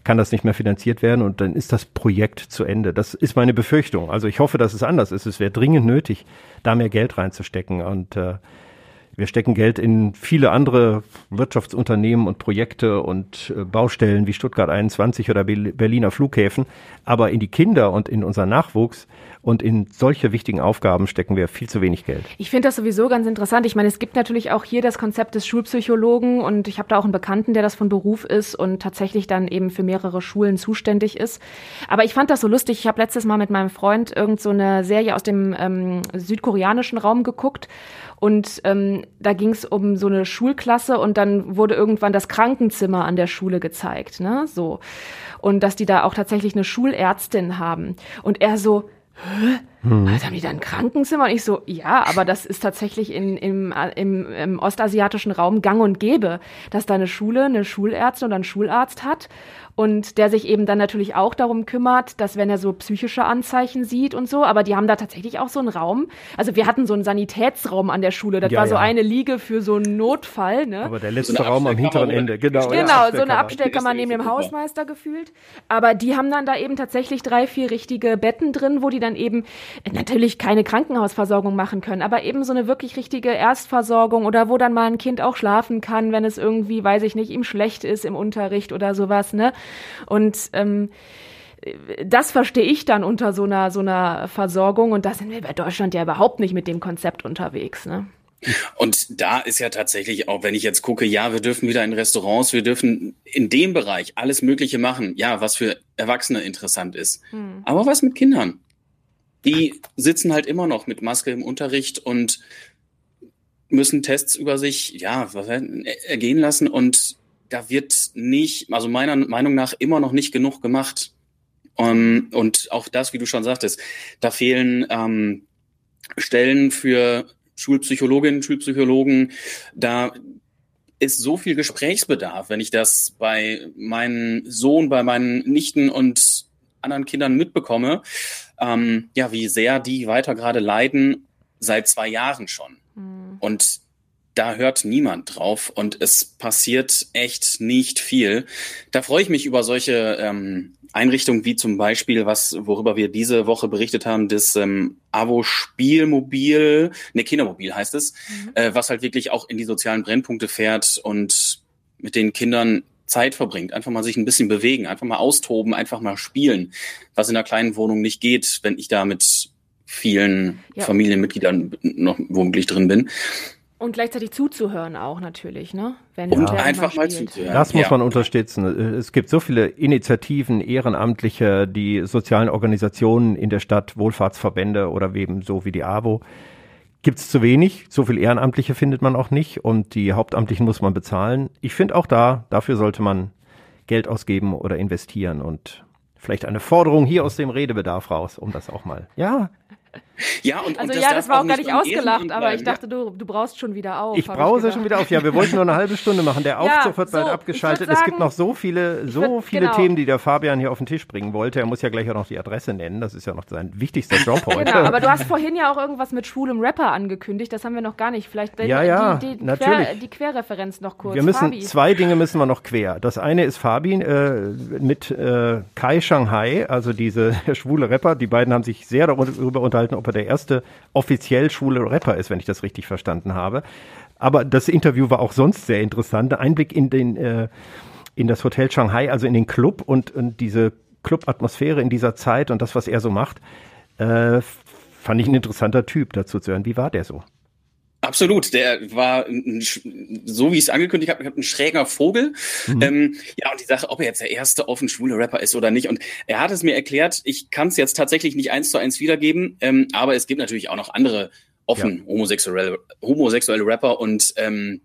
kann das nicht mehr finanziert werden und dann ist das Projekt zu Ende. Das ist meine Befürchtung. Also ich hoffe, dass es anders ist. Es wäre dringend nötig, da mehr Geld reinzustecken und äh, wir stecken Geld in viele andere Wirtschaftsunternehmen und Projekte und äh, Baustellen wie Stuttgart 21 oder Berliner Flughäfen. Aber in die Kinder und in unseren Nachwuchs und in solche wichtigen Aufgaben stecken wir viel zu wenig Geld. Ich finde das sowieso ganz interessant. Ich meine, es gibt natürlich auch hier das Konzept des Schulpsychologen und ich habe da auch einen Bekannten, der das von Beruf ist und tatsächlich dann eben für mehrere Schulen zuständig ist. Aber ich fand das so lustig. Ich habe letztes Mal mit meinem Freund irgend so eine Serie aus dem ähm, südkoreanischen Raum geguckt und ähm, da ging es um so eine Schulklasse und dann wurde irgendwann das Krankenzimmer an der Schule gezeigt, ne? So. Und dass die da auch tatsächlich eine Schulärztin haben. Und er so, え？Hm. Also haben die da ein Krankenzimmer? Und ich so, ja, aber das ist tatsächlich in, im, im, im ostasiatischen Raum gang und gäbe, dass da eine Schule eine Schulärztin oder einen Schularzt hat und der sich eben dann natürlich auch darum kümmert, dass wenn er so psychische Anzeichen sieht und so, aber die haben da tatsächlich auch so einen Raum. Also wir hatten so einen Sanitätsraum an der Schule, das ja, war so ja. eine Liege für so einen Notfall. Ne? Aber der letzte so Raum am hinteren Ende, genau. Genau, ja, so eine Abstellkammer neben dem Hausmeister gefühlt. Aber die haben dann da eben tatsächlich drei, vier richtige Betten drin, wo die dann eben natürlich keine Krankenhausversorgung machen können, aber eben so eine wirklich richtige Erstversorgung oder wo dann mal ein Kind auch schlafen kann, wenn es irgendwie, weiß ich nicht, ihm schlecht ist im Unterricht oder sowas, ne? Und ähm, das verstehe ich dann unter so einer, so einer Versorgung und da sind wir bei Deutschland ja überhaupt nicht mit dem Konzept unterwegs. Ne? Und da ist ja tatsächlich auch, wenn ich jetzt gucke, ja, wir dürfen wieder in Restaurants, wir dürfen in dem Bereich alles Mögliche machen, ja, was für Erwachsene interessant ist. Hm. Aber was mit Kindern? Die sitzen halt immer noch mit Maske im Unterricht und müssen Tests über sich, ja, was, ergehen lassen und da wird nicht, also meiner Meinung nach immer noch nicht genug gemacht. Um, ähm, und auch das, wie du schon sagtest, da fehlen ähm, Stellen für Schulpsychologinnen, Schulpsychologen. Da ist so viel Gesprächsbedarf, wenn ich das bei meinem Sohn, bei meinen Nichten und anderen Kindern mitbekomme, ähm, ja, wie sehr die weiter gerade leiden, seit zwei Jahren schon. Mhm. Und da hört niemand drauf und es passiert echt nicht viel. Da freue ich mich über solche ähm, Einrichtungen wie zum Beispiel, was worüber wir diese Woche berichtet haben, das ähm, Avo Spielmobil, ne Kindermobil heißt es, mhm. äh, was halt wirklich auch in die sozialen Brennpunkte fährt und mit den Kindern Zeit verbringt, einfach mal sich ein bisschen bewegen, einfach mal austoben, einfach mal spielen, was in einer kleinen Wohnung nicht geht, wenn ich da mit vielen ja. Familienmitgliedern noch womöglich drin bin. Und gleichzeitig zuzuhören auch natürlich, ne? Wenn und einfach mal zuzuhören. Das muss ja. man unterstützen. Es gibt so viele Initiativen, Ehrenamtliche, die sozialen Organisationen in der Stadt, Wohlfahrtsverbände oder eben so wie die AWO. Gibt es zu wenig. So viel Ehrenamtliche findet man auch nicht und die Hauptamtlichen muss man bezahlen. Ich finde auch da, dafür sollte man Geld ausgeben oder investieren und vielleicht eine Forderung hier aus dem Redebedarf raus, um das auch mal. Ja, ja, und, also und das ja, das war auch gar nicht ausgelacht, aber ich dachte, du, du brauchst schon wieder auf. Ich brause schon wieder auf. Ja, wir wollten nur eine halbe Stunde machen. Der *laughs* Aufzug ja, wird so, bald abgeschaltet. Sagen, es gibt noch so viele, so würd, viele genau. Themen, die der Fabian hier auf den Tisch bringen wollte. Er muss ja gleich auch noch die Adresse nennen. Das ist ja noch sein wichtigster Job heute. Genau, aber du *laughs* hast vorhin ja auch irgendwas mit schwulem Rapper angekündigt. Das haben wir noch gar nicht. Vielleicht ja, ja, die, die, natürlich. Quer, die Querreferenz noch kurz. Wir müssen Fabi. zwei Dinge müssen wir noch quer. Das eine ist Fabi äh, mit äh, Kai Shanghai, also diese *laughs* schwule Rapper. Die beiden haben sich sehr darüber unterhalten, ob er der erste offiziell schwule Rapper ist, wenn ich das richtig verstanden habe. Aber das Interview war auch sonst sehr interessant. Einblick in den äh, in das Hotel Shanghai, also in den Club und, und diese Club-Atmosphäre in dieser Zeit und das, was er so macht, äh, fand ich ein interessanter Typ dazu zu hören. Wie war der so? Absolut, der war so wie ich es angekündigt habe, ein schräger Vogel. Mhm. Ähm, ja, und die Sache, ob er jetzt der erste offen schwule Rapper ist oder nicht. Und er hat es mir erklärt, ich kann es jetzt tatsächlich nicht eins zu eins wiedergeben, ähm, aber es gibt natürlich auch noch andere offen ja. homosexuelle, homosexuelle Rapper und ähm,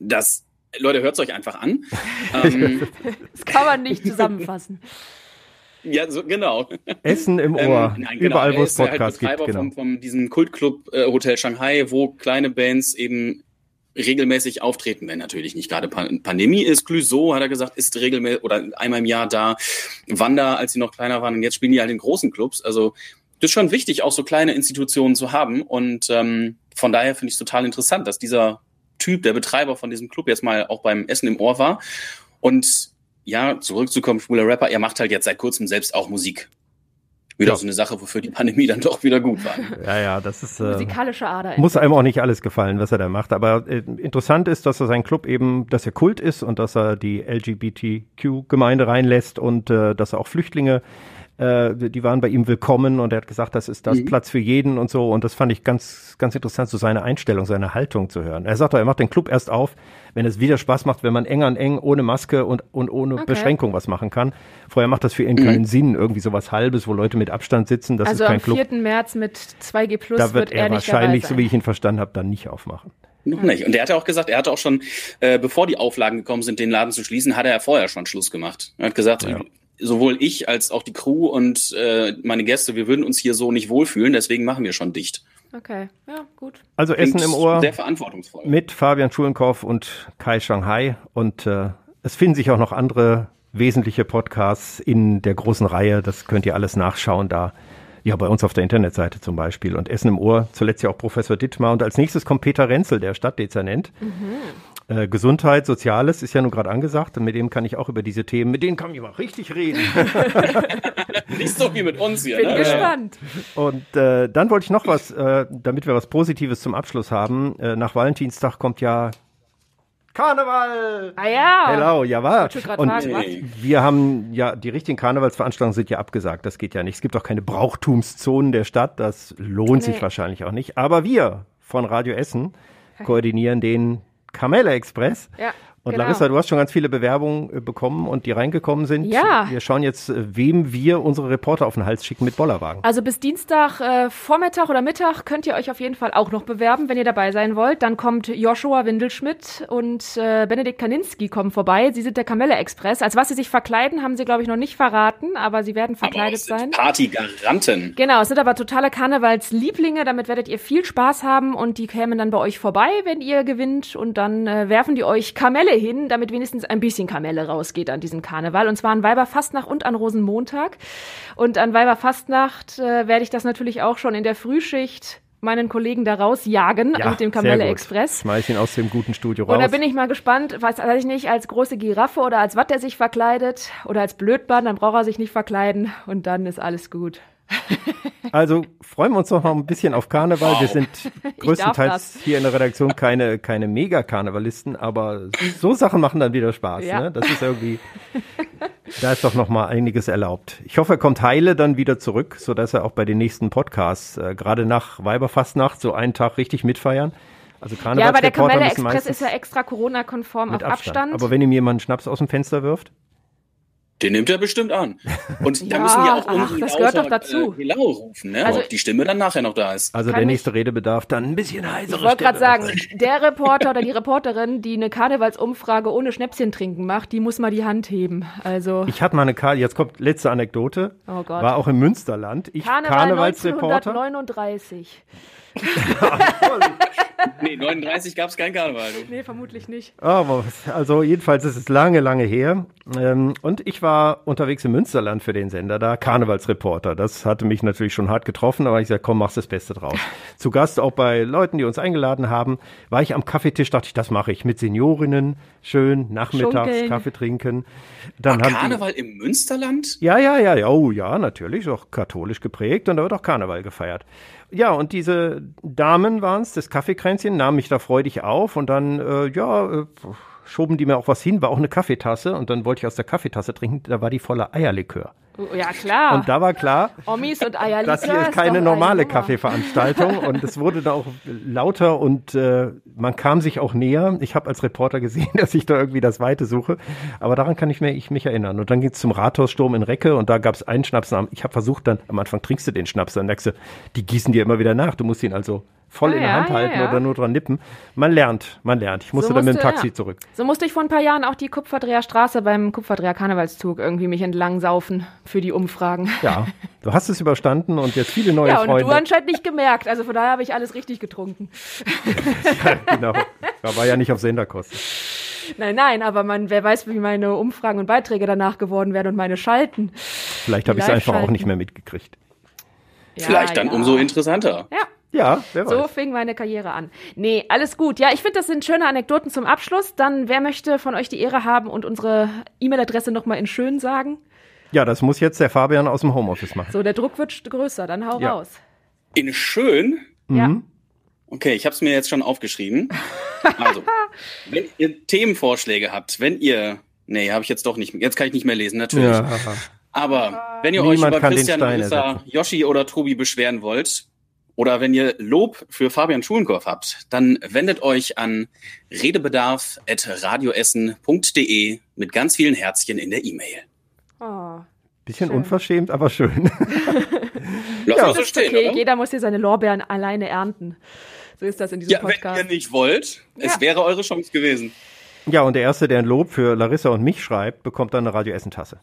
das, Leute, hört es euch einfach an. *laughs* ähm, das kann man nicht *laughs* zusammenfassen. Ja, so, genau. Essen im ähm, Ohr. Ähm, nein, genau. Überall, wo es Podcasts halt gibt. Genau. Von, von diesem Kultclub äh, Hotel Shanghai, wo kleine Bands eben regelmäßig auftreten, wenn natürlich nicht gerade Pandemie ist. Clouseau, hat er gesagt, ist regelmäßig oder einmal im Jahr da. Wanda, als sie noch kleiner waren, und jetzt spielen die halt in großen Clubs. Also das ist schon wichtig, auch so kleine Institutionen zu haben. Und ähm, von daher finde ich es total interessant, dass dieser Typ, der Betreiber von diesem Club, jetzt mal auch beim Essen im Ohr war. Und ja, zurückzukommen, schwuler Rapper, er macht halt jetzt seit kurzem selbst auch Musik. Wieder ja. so eine Sache, wofür die Pandemie dann doch wieder gut war. *laughs* Ja, ja, das ist. Äh, Musikalische Ader. Muss einem auch nicht alles gefallen, was er da macht. Aber äh, interessant ist, dass er sein Club eben, dass er Kult ist und dass er die LGBTQ-Gemeinde reinlässt und äh, dass er auch Flüchtlinge äh, die waren bei ihm willkommen und er hat gesagt, das ist das mhm. Platz für jeden und so. Und das fand ich ganz, ganz interessant, so seine Einstellung, seine Haltung zu hören. Er sagt doch, er macht den Club erst auf, wenn es wieder Spaß macht, wenn man eng an eng, ohne Maske und, und ohne okay. Beschränkung was machen kann. Vorher macht das für ihn mhm. keinen Sinn, irgendwie sowas Halbes, wo Leute mit Abstand sitzen. Das also ist kein am 4. Club. März mit 2G Plus da wird, wird er, er wahrscheinlich, so wie ich ihn verstanden habe, dann nicht aufmachen. Noch nicht. Und er hatte auch gesagt, er hatte auch schon, äh, bevor die Auflagen gekommen sind, den Laden zu schließen, hatte er vorher schon Schluss gemacht. Er hat gesagt, ja sowohl ich als auch die Crew und äh, meine Gäste, wir würden uns hier so nicht wohlfühlen, deswegen machen wir schon dicht. Okay, ja, gut. Also Essen im Ohr Sehr verantwortungsvoll. mit Fabian Schulenkow und Kai Shanghai. Und äh, es finden sich auch noch andere wesentliche Podcasts in der großen Reihe. Das könnt ihr alles nachschauen da. Ja, bei uns auf der Internetseite zum Beispiel. Und Essen im Ohr, zuletzt ja auch Professor Dittmar. Und als nächstes kommt Peter Renzel, der Stadtdezernent. Äh, Gesundheit, Soziales ist ja nun gerade angesagt. Und mit dem kann ich auch über diese Themen, mit denen kann ich mal richtig reden. *laughs* Nicht so wie mit uns hier. Bin Ne? gespannt. Und äh, dann wollte ich noch was, äh, damit wir was Positives zum Abschluss haben. Äh, nach Valentinstag kommt ja Karneval! Ah ja. Hello, ja war. Und fragen, wir haben ja, die richtigen Karnevalsveranstaltungen sind ja abgesagt. Das geht ja nicht. Es gibt auch keine Brauchtumszonen der Stadt. Das lohnt sich Nee. wahrscheinlich auch nicht. Aber wir von Radio Essen koordinieren den Kamelle Express. Ja, Und genau. Larissa, du hast schon ganz viele Bewerbungen äh, bekommen und die reingekommen sind. Ja. Wir schauen jetzt, äh, wem wir unsere Reporter auf den Hals schicken mit Bollerwagen. Also bis Dienstag äh, Vormittag oder Mittag könnt ihr euch auf jeden Fall auch noch bewerben, wenn ihr dabei sein wollt. Dann kommt Joshua Windelschmidt und äh, Benedikt Kaninski kommen vorbei. Sie sind der Kamelle Express. Als was sie sich verkleiden, haben sie, glaube ich, noch nicht verraten, aber sie werden Aber verkleidet sind sein. Partygaranten. Genau, es sind aber totale Karnevalslieblinge, damit werdet ihr viel Spaß haben und die kämen dann bei euch vorbei, wenn ihr gewinnt und dann äh, werfen die euch Kamelle hin, damit wenigstens ein bisschen Kamelle rausgeht an diesem Karneval und zwar an Weiberfastnacht und an Rosenmontag und an Weiberfastnacht äh, werde ich das natürlich auch schon in der Frühschicht meinen Kollegen da rausjagen mit dem Kamelle. Express. Schmeiß ihn aus dem guten Studio raus. Und da bin ich mal gespannt, weiß, weiß ich nicht, als große Giraffe oder als was der sich verkleidet oder als Blödmann, dann braucht er sich nicht verkleiden und dann ist alles gut. Also freuen wir uns noch mal ein bisschen auf Karneval. Wir sind größtenteils hier in der Redaktion keine, keine Mega-Karnevalisten, aber so Sachen machen dann wieder Spaß. Ja. Ne? Das ist irgendwie, da ist doch noch mal einiges erlaubt. Ich hoffe, er kommt heile dann wieder zurück, sodass er auch bei den nächsten Podcasts, äh, gerade nach Weiberfastnacht, so einen Tag richtig mitfeiern. Also Ja, aber der Kamelle Express ist ja extra Corona-konform auf Abstand. Abstand. Aber wenn ihm jemand einen Schnaps aus dem Fenster wirft, Den nimmt er bestimmt an. Und *laughs* da Ja, müssen wir auch ach, irgendwie das gehört doch dazu. Äh, rufen, ne? Also- Ob die Stimme dann nachher noch da ist. also Kann der ich- nächste Redebedarf dann ein bisschen heißere ich wollte gerade sagen, der Reporter oder die Reporterin, die eine Karnevalsumfrage ohne Schnäpschen trinken macht, die muss mal die Hand heben. Also Ich hatte mal eine Karte, jetzt kommt letzte Anekdote. Oh Gott. War auch im Münsterland. Ich Karneval Karnevalsreporter. 1939. *laughs* Nee, 39 gab es kein Karneval. Du. Nee, vermutlich nicht. Aber was- also jedenfalls ist es lange, lange her. Ähm, und ich war unterwegs im Münsterland für den Sender da, Karnevalsreporter. Das hatte mich natürlich schon hart getroffen, aber ich sagte, komm, mach's das Beste draus. *laughs* Zu Gast auch bei Leuten, die uns eingeladen haben, war ich am Kaffeetisch, dachte ich, das mache ich mit Seniorinnen, schön nachmittags Schunkeln. Kaffee trinken. Dann War haben die, Karneval im Münsterland? ja, ja, ja, ja, oh ja, natürlich, auch katholisch geprägt und da wird auch Karneval gefeiert. Ja, und diese Damen waren's, das Kaffeekränzchen, nahmen mich da freudig auf und dann, äh, ja, äh, schoben die mir auch was hin, war auch eine Kaffeetasse und dann wollte ich aus der Kaffeetasse trinken, da war die voller Eierlikör. Ja, klar. Und da war klar, Omis und das hier ist keine eine normale. Kaffeeveranstaltung *laughs* und es wurde da auch lauter und äh, man kam sich auch näher. Ich habe als Reporter gesehen, *laughs* dass ich da irgendwie das Weite suche, aber daran kann ich, mir, ich mich erinnern. Und dann ging es zum Rathaussturm in Recke und da gab es einen Schnaps. Ich habe versucht dann, am Anfang trinkst du den Schnaps, dann merkst du, die gießen dir immer wieder nach. Du musst ihn also voll Ah, in der ja, Hand ja, halten ja. oder nur dran nippen. Man lernt, man lernt. Ich musste So dann mit dem Taxi ja. zurück. So musste ich vor ein paar Jahren auch die Kupferdreher Straße beim Kupferdreher Karnevalszug irgendwie mich entlang saufen für die Umfragen. Ja, du hast es überstanden und jetzt viele neue Ja, und Freunde. du anscheinend nicht gemerkt. Also von daher habe ich alles richtig getrunken. *laughs* genau. Da war ja nicht auf Senderkosten. Nein, nein, aber man, wer weiß, wie meine Umfragen und Beiträge danach geworden wären und meine Schalten. Vielleicht habe ich es einfach auch nicht mehr mitgekriegt. Ja, Vielleicht dann ja. umso interessanter. Ja, Ja, wer weiß. so fing meine Karriere an. Nee, alles gut. Ja, ich finde, das sind schöne Anekdoten zum Abschluss. Dann, wer möchte von euch die Ehre haben und unsere E-Mail-Adresse nochmal in schön sagen? Ja, das muss jetzt der Fabian aus dem Homeoffice machen. So, der Druck wird größer, dann hau Ja. raus. In schön. Ja. Okay, ich habe es mir jetzt schon aufgeschrieben. Also, *laughs* wenn ihr Themenvorschläge habt, wenn ihr, nee, habe ich jetzt doch nicht, jetzt kann ich nicht mehr lesen, natürlich. Ja. Aber wenn ihr Niemand euch über Christian, Melissa. Yoshi oder Tobi beschweren wollt, oder wenn ihr Lob für Fabian Schulenkorf habt, dann wendet euch an redebedarf.radioessen.de mit ganz vielen Herzchen in der E-Mail. Oh. Bisschen Schön. unverschämt, aber schön. *laughs* Lass Ja. so stehen, Okay, oder? jeder muss hier seine Lorbeeren alleine ernten. So ist das in diesem Ja, wenn Podcast. ihr nicht wollt, es Ja. wäre eure Chance gewesen. Ja, und der Erste, der ein Lob für Larissa und mich schreibt, bekommt dann eine Radio Essen Tasse.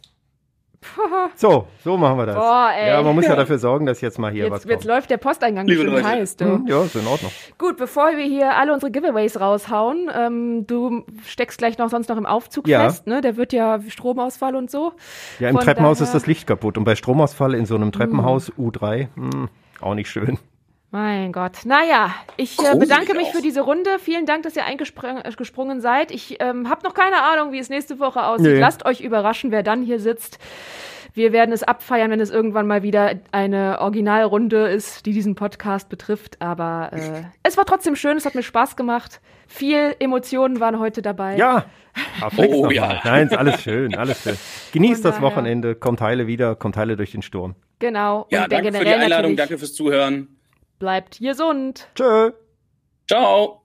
*laughs* So, so machen wir das. Boah, ey. Ja, man muss ja dafür sorgen, dass jetzt mal hier was Jetzt, jetzt kommt. läuft der Posteingang Liebe schön heiß. Du. Hm, Ja, ist in Ordnung. Gut, bevor wir hier alle unsere Giveaways raushauen, ähm, du steckst gleich noch sonst noch im Aufzug Ja. fest, ne? Der wird ja Stromausfall und so. Ja, im Von Treppenhaus daher- ist das Licht kaputt und bei Stromausfall in so einem Treppenhaus U3, hm, auch nicht schön. Mein Gott. Naja, ich äh, bedanke mich auch. für diese Runde. Vielen Dank, dass ihr eingesprungen äh, seid. Ich ähm, habe noch keine Ahnung, wie es nächste Woche aussieht. Nee. Lasst euch überraschen, wer dann hier sitzt. Wir werden es abfeiern, wenn es irgendwann mal wieder eine Originalrunde ist, die diesen Podcast betrifft. Aber äh, es war trotzdem schön, es hat mir Spaß gemacht. Viel Emotionen waren heute dabei. Ja, Oh, ja. Nein, ist alles schön, alles schön. *laughs* Genießt das Wochenende, kommt heile wieder, kommt heile durch den Sturm. Genau. Ja, Und der danke für die Einladung, natürlich danke fürs Zuhören. Bleibt gesund. Tschö. Ciao.